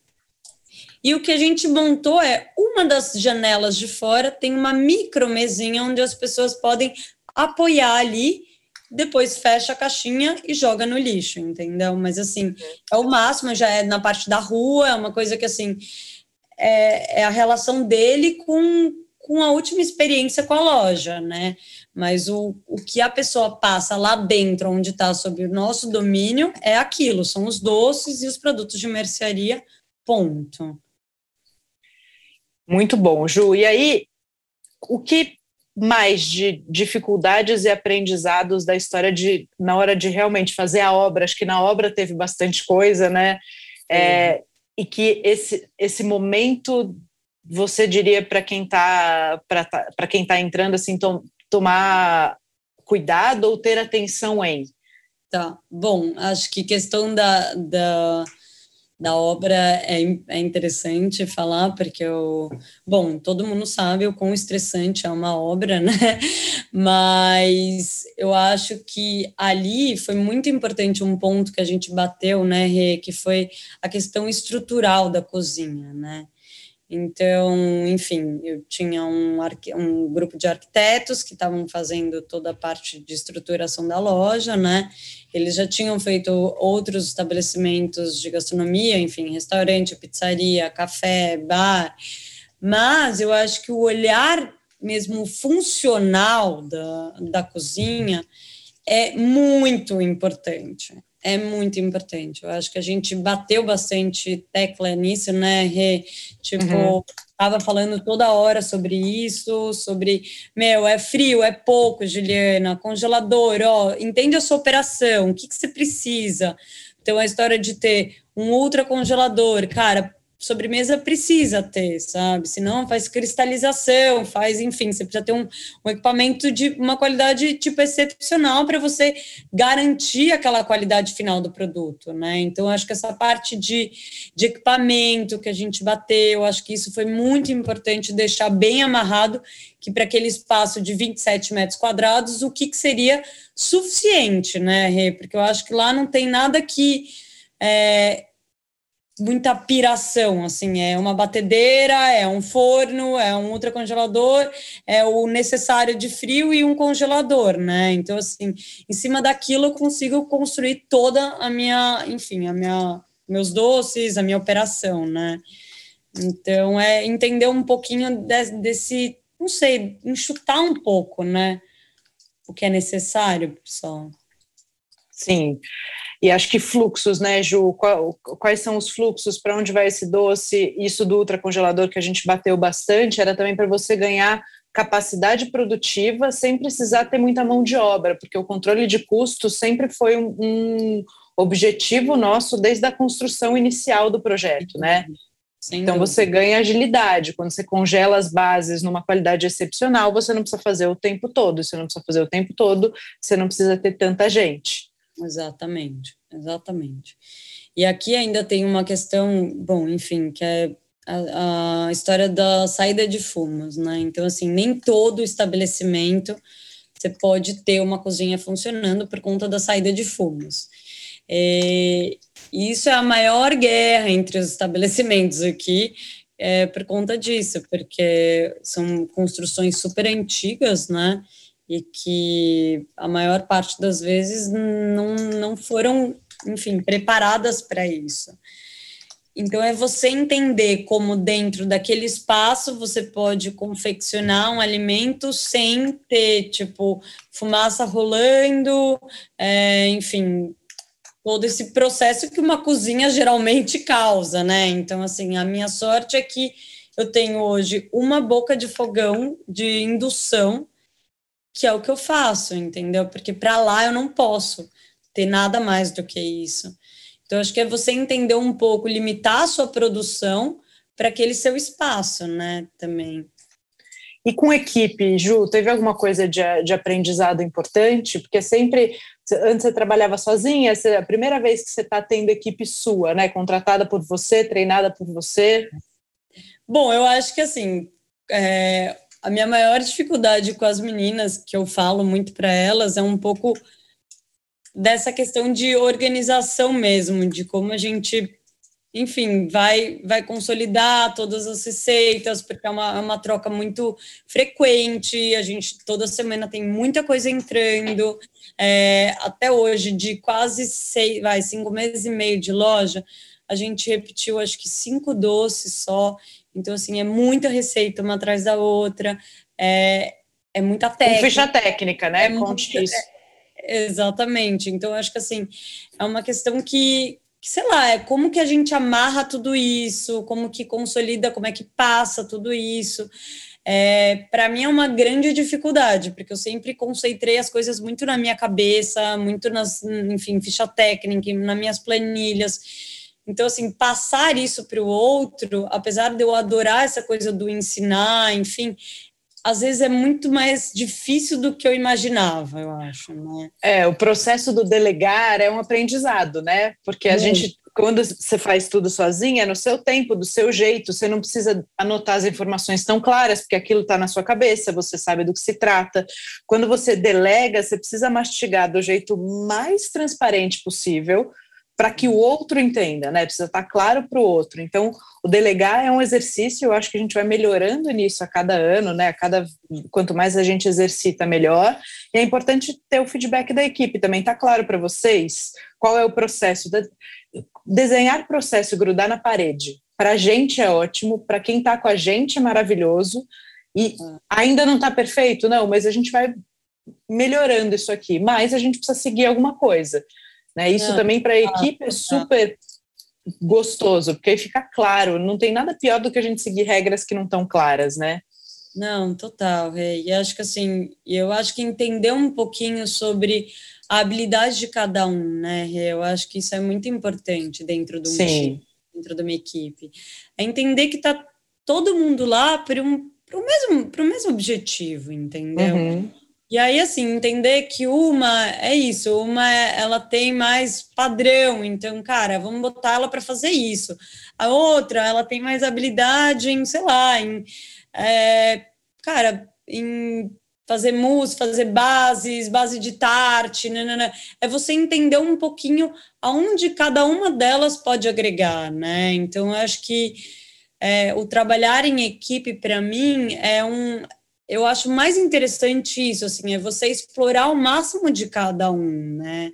S2: E o que a gente montou é uma das janelas de fora tem uma micro mesinha onde as pessoas podem apoiar ali, depois fecha a caixinha e joga no lixo, entendeu? Mas assim, é o máximo, já é na parte da rua, é uma coisa que assim é, é a relação dele com, com a última experiência com a loja, né? Mas o, o que a pessoa passa lá dentro, onde está sob o nosso domínio, é aquilo, são os doces e os produtos de mercearia, ponto.
S1: Muito bom, Ju. E aí, o que mais de dificuldades e aprendizados da história de na hora de realmente fazer a obra? Acho que na obra teve bastante coisa, né? É, e que esse, esse momento você diria para quem está para quem tá entrando assim tom, tomar cuidado ou ter atenção em
S2: tá bom acho que questão da, da da obra é, é interessante falar, porque eu, bom, todo mundo sabe o quão estressante é uma obra, <laughs> né? Mas eu acho que ali foi muito importante um ponto que a gente bateu, né, Rê, que foi a questão estrutural da cozinha, né? Então, enfim, eu tinha um, um grupo de arquitetos que estavam fazendo toda a parte de estruturação da loja, né? Eles já tinham feito outros estabelecimentos de gastronomia, enfim, restaurante, pizzaria, café, bar, mas eu acho que o olhar mesmo funcional da, da cozinha é muito importante é muito importante. Eu acho que a gente bateu bastante tecla nisso, né, Rê? Tipo, uhum. tava falando toda hora sobre isso, sobre, meu, é frio, é pouco, Juliana, congelador, ó, entende a sua operação, o que, que você precisa. Então, a história de ter um ultra congelador, cara, sobremesa precisa ter, sabe? Senão faz cristalização, faz, enfim, você precisa ter um, um equipamento de uma qualidade tipo excepcional para você garantir aquela qualidade final do produto, né? Então, acho que essa parte de, de equipamento que a gente bateu, acho que isso foi muito importante deixar bem amarrado que para aquele espaço de 27 metros quadrados, o que, que seria suficiente, né, Rê? Porque eu acho que lá não tem nada que é, muita piração, assim, é uma batedeira, é um forno, é um ultracongelador, é o necessário de frio e um congelador, né? Então, assim, em cima daquilo eu consigo construir toda a minha, enfim, a minha, meus doces, a minha operação, né? Então, é entender um pouquinho de, desse, não sei, enxutar um pouco, né? O que é necessário, pessoal.
S1: Sim. E acho que fluxos, né, Ju? quais são os fluxos? Para onde vai esse doce? Isso do ultracongelador que a gente bateu bastante era também para você ganhar capacidade produtiva sem precisar ter muita mão de obra, porque o controle de custos sempre foi um, um objetivo nosso desde a construção inicial do projeto, né? Sem então dúvida. você ganha agilidade. Quando você congela as bases numa qualidade excepcional, você não precisa fazer o tempo todo. Você não precisa fazer o tempo todo, você não precisa ter tanta gente.
S2: Exatamente, exatamente. E aqui ainda tem uma questão, bom, enfim, que é a, a história da saída de fumos, né? Então, assim, nem todo estabelecimento você pode ter uma cozinha funcionando por conta da saída de fumos. É, isso é a maior guerra entre os estabelecimentos aqui, é, por conta disso, porque são construções super antigas, né? E que a maior parte das vezes não, não foram, enfim, preparadas para isso. Então, é você entender como, dentro daquele espaço, você pode confeccionar um alimento sem ter, tipo, fumaça rolando, é, enfim, todo esse processo que uma cozinha geralmente causa, né? Então, assim, a minha sorte é que eu tenho hoje uma boca de fogão de indução, que é o que eu faço, entendeu? Porque para lá eu não posso ter nada mais do que isso. Então, acho que é você entender um pouco, limitar a sua produção para aquele seu espaço, né? Também.
S1: E com equipe, Ju, teve alguma coisa de, de aprendizado importante? Porque sempre, antes você trabalhava sozinha, é a primeira vez que você está tendo equipe sua, né? Contratada por você, treinada por você.
S2: Bom, eu acho que assim, é, a minha maior dificuldade com as meninas, que eu falo muito para elas, é um pouco dessa questão de organização mesmo, de como a gente enfim, vai, vai consolidar todas as receitas, porque é uma, é uma troca muito frequente, a gente toda semana tem muita coisa entrando, é, até hoje, de quase seis, vai, cinco meses e meio de loja, a gente repetiu acho que cinco doces só, então assim, é muita receita uma atrás da outra, é, é muita técnica.
S1: Com ficha técnica, né? É Conte muito, isso.
S2: É, exatamente, então acho que assim, é uma questão que que, sei lá, é como que a gente amarra tudo isso, como que consolida, como é que passa tudo isso. É, para mim é uma grande dificuldade, porque eu sempre concentrei as coisas muito na minha cabeça, muito nas, enfim, ficha técnica, nas minhas planilhas. Então, assim, passar isso para o outro, apesar de eu adorar essa coisa do ensinar, enfim, às vezes é muito mais difícil do que eu imaginava, eu acho, né?
S1: É, o processo do delegar é um aprendizado, né? Porque a gente, quando você faz tudo sozinha, é no seu tempo, do seu jeito, você não precisa anotar as informações tão claras, porque aquilo está na sua cabeça, você sabe do que se trata. Quando você delega, você precisa mastigar do jeito mais transparente possível, para que o outro entenda, né? Precisa estar claro para o outro. Então, o delegar é um exercício, eu acho que a gente vai melhorando nisso a cada ano, né? A cada quanto mais a gente exercita, melhor. E é importante ter o feedback da equipe também. Tá claro para vocês qual é o processo? De... Desenhar processo, grudar na parede. Para a gente é ótimo, para quem está com a gente é maravilhoso. E ainda não está perfeito, não, mas a gente vai melhorando isso aqui. Mas a gente precisa seguir alguma coisa. Né? Isso também para a equipe é super gostoso, porque aí fica claro, não tem nada pior do que a gente seguir regras que não estão claras, né?
S2: Não, total, Rei. E acho que assim, eu acho que entender um pouquinho sobre a habilidade de cada um, né? Eu acho que isso é muito importante dentro do time, dentro da minha equipe. É entender que tá todo mundo lá para um, o mesmo, mesmo objetivo, entendeu? Uhum. E aí, assim, entender que uma é isso, uma é, ela tem mais padrão, então, cara, vamos botar ela para fazer isso. A outra, ela tem mais habilidade em, sei lá, em, é, cara, em fazer mousse, fazer bases, base de tarte, nanana. é você entender um pouquinho aonde cada uma delas pode agregar, né? Então, eu acho que é, o trabalhar em equipe, para mim, é um, eu acho mais interessante isso, assim, é você explorar o máximo de cada um, né?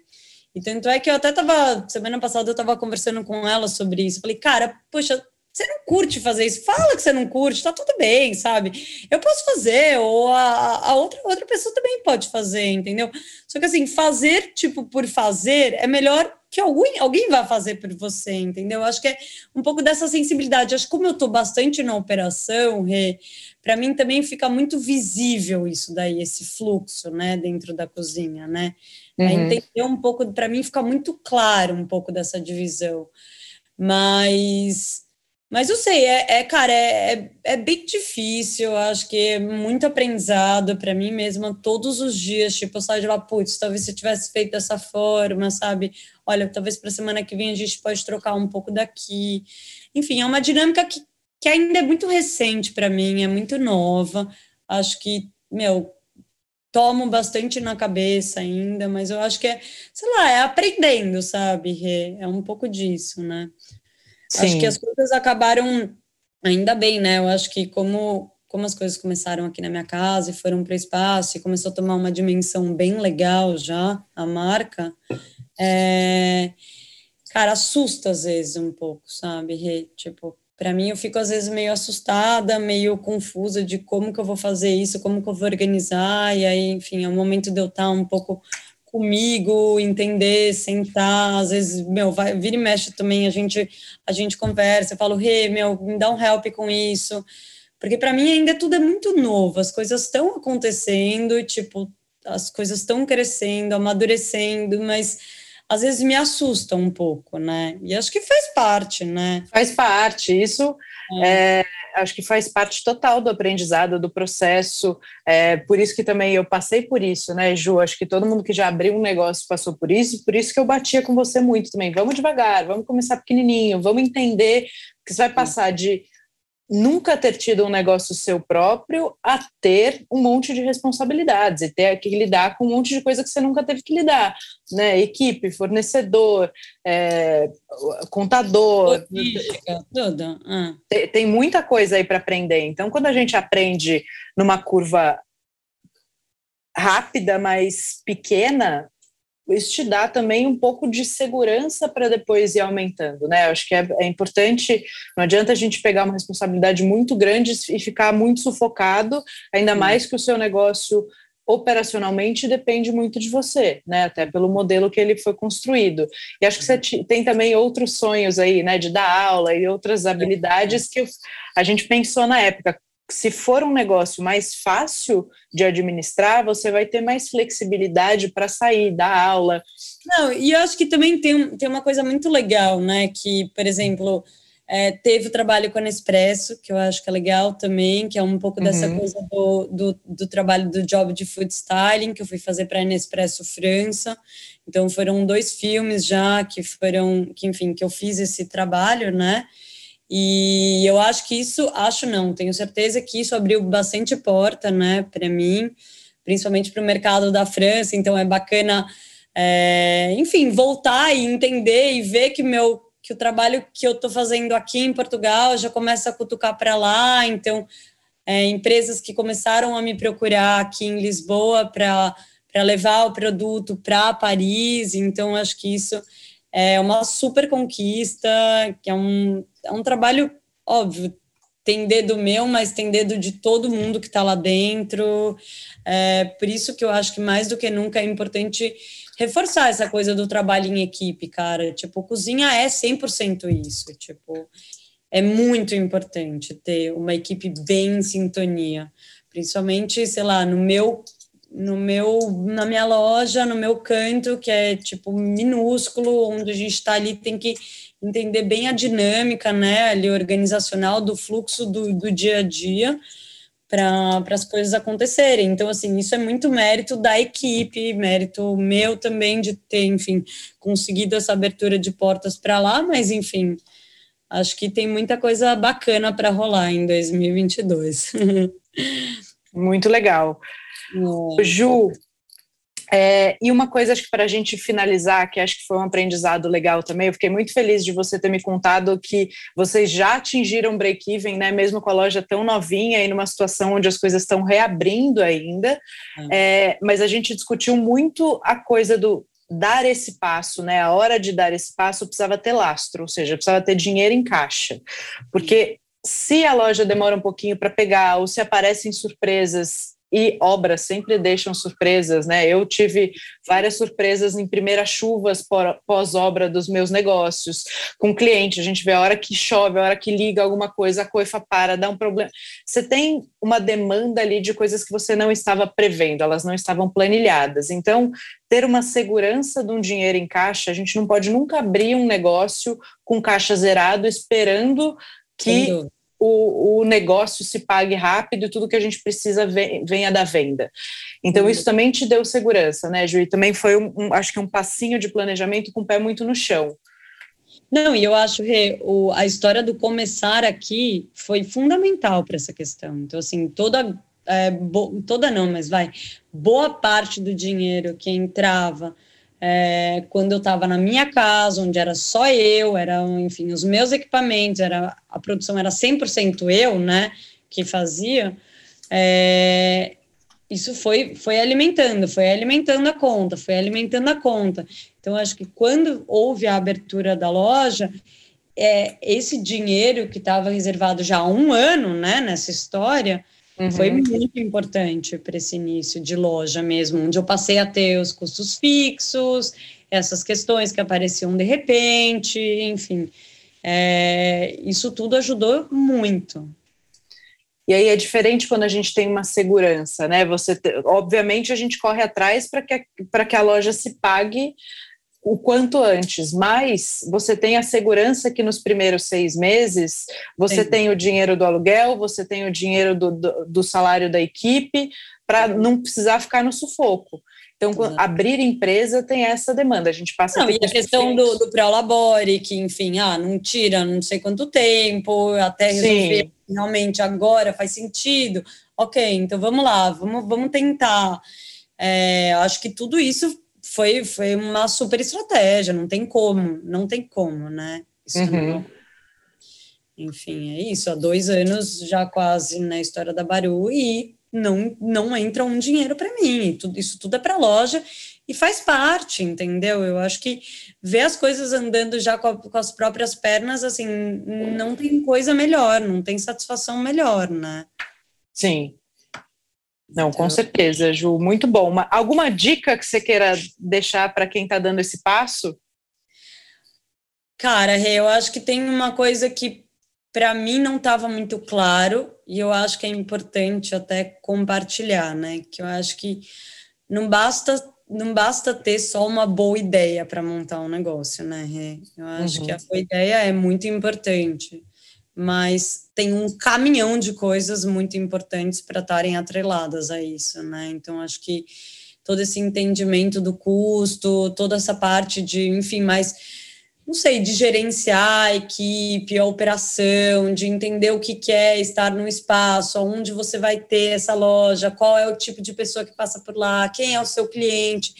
S2: E tanto é que eu até tava, semana passada eu tava conversando com ela sobre isso. Falei, cara, poxa, você não curte fazer isso? Fala que você não curte, tá tudo bem, sabe? Eu posso fazer, ou a, a outra, outra pessoa também pode fazer, entendeu? Só que assim, fazer, tipo, por fazer é melhor que alguém, alguém vai fazer por você, entendeu? Acho que é um pouco dessa sensibilidade. Acho que como eu tô bastante na operação, Rê, para mim também fica muito visível isso daí, esse fluxo, né, dentro da cozinha, né? É uhum. É entender um pouco, para mim fica muito claro um pouco dessa divisão. Mas Mas eu sei, é, é cara, é, é, é, bem difícil, eu acho que é muito aprendizado para mim mesma todos os dias. Tipo, eu saio de lá, putz, talvez se eu tivesse feito dessa forma, sabe? Olha, talvez para semana que vem a gente pode trocar um pouco daqui. Enfim, é uma dinâmica que, que ainda é muito recente para mim, é muito nova. Acho que, meu, tomo bastante na cabeça ainda, mas eu acho que é, sei lá, é aprendendo, sabe? É um pouco disso, né? Sim. Acho que as coisas acabaram ainda bem, né? Eu acho que como como as coisas começaram aqui na minha casa e foram para o espaço e começou a tomar uma dimensão bem legal já a marca, é... cara, assusta às vezes um pouco, sabe? Tipo, para mim eu fico às vezes meio assustada, meio confusa de como que eu vou fazer isso, como que eu vou organizar, e aí, enfim, é o momento de eu estar um pouco comigo, entender, sentar, às vezes, meu, vai, vira e mexe também, a gente, a gente conversa, eu falo, Rê, hey, meu, me dá um help com isso, porque para mim ainda tudo é muito novo, as coisas estão acontecendo, tipo, as coisas estão crescendo, amadurecendo, mas às vezes me assustam um pouco, né? E acho que faz parte, né?
S1: Faz parte, isso é. É, acho que faz parte total do aprendizado, do processo. É, por isso que também eu passei por isso, né, Ju? Acho que todo mundo que já abriu um negócio passou por isso, por isso que eu batia com você muito também. Vamos devagar, vamos começar pequenininho, vamos entender que você vai passar de nunca ter tido um negócio seu próprio a ter um monte de responsabilidades e ter que lidar com um monte de coisa que você nunca teve que lidar, né? Equipe, fornecedor, é, contador,
S2: tudo.
S1: Ah. Tem, tem muita coisa aí para aprender. Então, quando a gente aprende numa curva rápida, mas pequena, isso te dá também um pouco de segurança para depois ir aumentando, né? Eu acho que é, é, importante, não adianta a gente pegar uma responsabilidade muito grande e ficar muito sufocado, ainda mais que o seu negócio operacionalmente depende muito de você, né? Até pelo modelo que ele foi construído. E acho que você tem também outros sonhos aí, né? De dar aula e outras habilidades que a gente pensou na época se for um negócio mais fácil de administrar, você vai ter mais flexibilidade para sair da aula.
S2: Não, e eu acho que também tem, tem uma coisa muito legal, né? Que, por exemplo, é, teve o trabalho com a Nespresso, que eu acho que é legal também, que é um pouco dessa uhum. coisa do, do, do, trabalho do job de food styling, que eu fui fazer para a Nespresso França. Então, foram dois filmes já que foram, que, enfim, que eu fiz esse trabalho, né? E eu acho que isso, acho não, tenho certeza que isso abriu bastante porta, né, para mim, principalmente para o mercado da França. Então é bacana, é, enfim, voltar e entender e ver que meu que o trabalho que eu estou fazendo aqui em Portugal já começa a cutucar para lá. Então, é, empresas que começaram a me procurar aqui em Lisboa para para levar o produto para Paris. Então, acho que isso é uma super conquista, que é um, é um trabalho, óbvio, tem dedo meu, mas tem dedo de todo mundo que está lá dentro. É, por isso que eu acho que mais do que nunca é importante reforçar essa coisa do trabalho em equipe, cara. Tipo, cozinha é 100% isso. Tipo, é muito importante ter uma equipe bem em sintonia. Principalmente, sei lá, no meu no meu na minha loja, no meu canto, que é tipo minúsculo, onde a gente está ali, tem que entender bem a dinâmica, né, ali organizacional do fluxo do, do dia a dia para as coisas acontecerem. Então, assim, isso é muito mérito da equipe, mérito meu também de ter, enfim, conseguido essa abertura de portas para lá, mas, enfim, acho que tem muita coisa bacana para rolar em 2022. <laughs>
S1: muito legal. É. Ju, é, e uma coisa, acho que para a gente finalizar, que acho que foi um aprendizado legal também, eu fiquei muito feliz de você ter me contado que vocês já atingiram break-even, né, mesmo com a loja tão novinha e numa situação onde as coisas estão reabrindo ainda. É. É, mas a gente discutiu muito a coisa do dar esse passo, né? A hora de dar esse passo precisava ter lastro, ou seja, precisava ter dinheiro em caixa, porque se a loja demora um pouquinho para pegar ou se aparecem surpresas e obras sempre deixam surpresas, né? Eu tive várias surpresas em primeiras chuvas pós-obra dos meus negócios, com cliente, a gente vê a hora que chove, a hora que liga alguma coisa, a coifa para, dá um problema. Você tem uma demanda ali de coisas que você não estava prevendo, elas não estavam planilhadas. Então, ter uma segurança de um dinheiro em caixa, a gente não pode nunca abrir um negócio com caixa zerado esperando que o, o, negócio se pague rápido e tudo que a gente precisa venha da venda. Então, isso também te deu segurança, né, Ju? E também foi, um, um, acho que um passinho de planejamento com o pé muito no chão.
S2: Não, e eu acho que a história do começar aqui foi fundamental para essa questão. Então, assim, toda, é, bo, toda não, mas vai, boa parte do dinheiro que entrava é, quando eu estava na minha casa, onde era só eu, eram, enfim, os meus equipamentos, era, a produção era 100% eu, né, que fazia, é, isso foi, foi alimentando, foi alimentando a conta, foi alimentando a conta. Então, acho que quando houve a abertura da loja, é, esse dinheiro que estava reservado já há um ano, né, nessa história, Uhum. Foi muito importante para esse início de loja mesmo, onde eu passei a ter os custos fixos, essas questões que apareciam de repente, enfim. É, isso tudo ajudou muito.
S1: E aí é diferente quando a gente tem uma segurança, né? Você, obviamente, a gente corre atrás para que, que a loja se pague o quanto antes, mas você tem a segurança que nos primeiros seis meses você Sim. tem o dinheiro do aluguel, você tem o dinheiro do, do, do salário da equipe, para não precisar ficar no sufoco. Então, Exato. abrir empresa tem essa demanda. A gente passa.
S2: Não, e a questão do, do pré-labore, que, enfim, ah, não tira não sei quanto tempo, até resolver Sim. finalmente agora faz sentido. Ok, então vamos lá, vamos, vamos tentar. É, acho que tudo isso foi, foi uma super estratégia, não tem como, não tem como, né? Isso uhum. não, enfim, é isso, há dois anos já quase na história da Baru e não, não entra um dinheiro para mim, tudo, isso tudo é para loja e faz parte, entendeu? Eu acho que ver as coisas andando já com, a, com, as próprias pernas, assim, não tem coisa melhor, não tem satisfação melhor, né?
S1: Sim, não, com certeza, Ju, muito bom. Uma, alguma dica que você queira deixar para quem está dando esse passo?
S2: Cara, eu acho que tem uma coisa que para mim não estava muito claro e eu acho que é importante até compartilhar, né? Que eu acho que não basta não basta ter só uma boa ideia para montar um negócio, né? Eu acho uhum. que a boa ideia é muito importante mas tem um caminhão de coisas muito importantes para estarem atreladas a isso, né? Então, acho que todo esse entendimento do custo, toda essa parte de, enfim, mais, não sei, de gerenciar a equipe, a operação, de entender o que é estar no espaço, onde você vai ter essa loja, qual é o tipo de pessoa que passa por lá, quem é o seu cliente,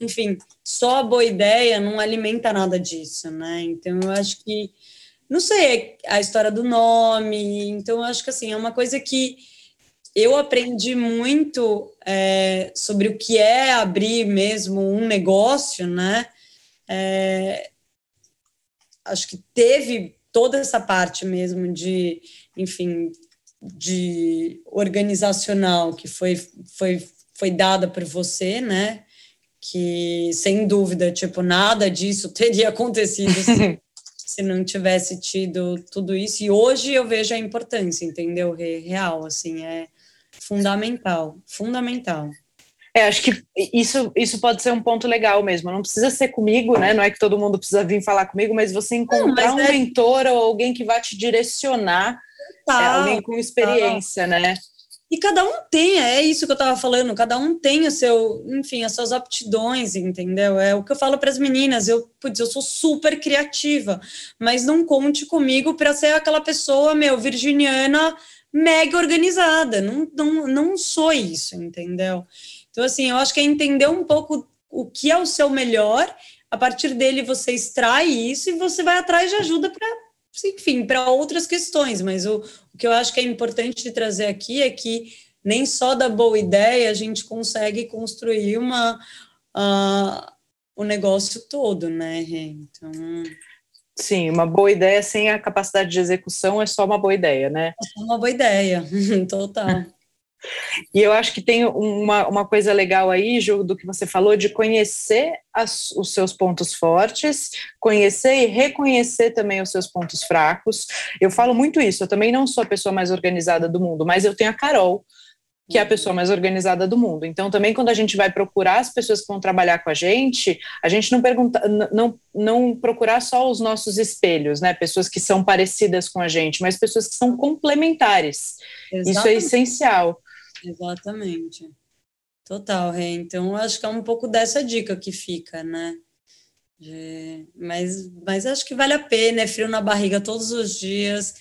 S2: enfim, só a boa ideia não alimenta nada disso, né? Então, eu acho que não sei a história do nome, então acho que assim, é uma coisa que eu aprendi muito é, sobre o que é abrir mesmo um negócio, né? É, acho que teve toda essa parte mesmo de, enfim, de organizacional que foi, foi, foi dada por você, né? Que sem dúvida, tipo, nada disso <laughs> teria acontecido se <laughs> não tivesse tido tudo isso. E hoje eu vejo a importância, entendeu? Real, assim, é fundamental, fundamental.
S1: É, acho que isso, isso pode ser um ponto legal mesmo. Não precisa ser comigo, né? Não é que todo mundo precisa vir falar comigo, mas você encontrar não, mas um é... mentor ou alguém que vai te direcionar, tá, é, alguém com experiência, tá. né?
S2: E cada um tem, é isso que eu estava falando, cada um tem o seu, enfim, as suas aptidões, entendeu? É o que eu falo para as meninas, eu, putz, eu sou super criativa, mas não conte comigo para ser aquela pessoa, meu, virginiana, mega organizada, não, não, não sou isso, entendeu? Então, assim, eu acho que é entender um pouco o que é o seu melhor, a partir dele você extrai isso e você vai atrás de ajuda para enfim, para outras questões, mas o, o que eu acho que é importante de trazer aqui é que nem só da boa ideia a gente consegue construir uma uh, o negócio todo, né? Então
S1: Sim, uma boa ideia sem a capacidade de execução é só uma boa ideia, né?
S2: É só uma boa ideia, <laughs> total.
S1: E eu acho que tem uma, uma coisa legal aí, Ju, do que você falou, de conhecer as, os seus pontos fortes, conhecer e reconhecer também os seus pontos fracos. Eu falo muito isso, eu também não sou a pessoa mais organizada do mundo, mas eu tenho a Carol, que é a pessoa mais organizada do mundo. Então, também quando a gente vai procurar as pessoas que vão trabalhar com a gente, a gente não pergunta, não, não procurar só os nossos espelhos, né? Pessoas que são parecidas com a gente, mas pessoas que são complementares. Exatamente. Isso é essencial.
S2: Exatamente. Total, Rê. Então, acho que é um pouco dessa dica que fica, né? De... Mas, mas acho que vale a pena, é frio na barriga todos os dias.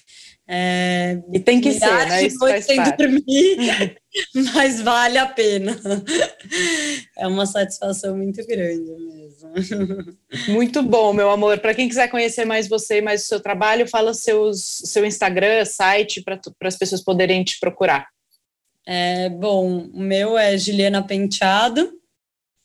S2: É,
S1: e tem que ser, né? Isso sem parte. dormir, <laughs>
S2: mas vale a pena. É uma satisfação muito grande mesmo.
S1: Muito bom, meu amor. Para quem quiser conhecer mais você e mais o seu trabalho, fala seus, seu Instagram, site, para as pessoas poderem te procurar.
S2: É, bom, o meu é Juliana Penteado.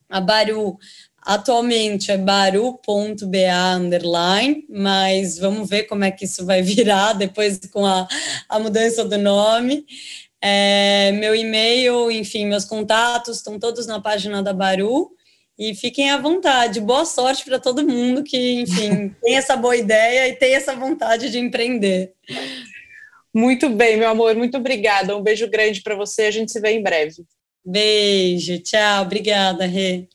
S2: A Baru Atualmente é baru.ba underline, mas vamos ver como é que isso vai <laughs> virar depois com a, a mudança do nome. É, meu e-mail, enfim, meus contatos estão todos na página da Baru. E fiquem à vontade. Boa sorte para todo mundo que, enfim, <laughs> tem essa boa ideia e tem essa vontade de empreender.
S1: Muito bem, meu amor, muito obrigada. Um beijo grande para você. A gente se vê em breve.
S2: Beijo, tchau, obrigada, Rê.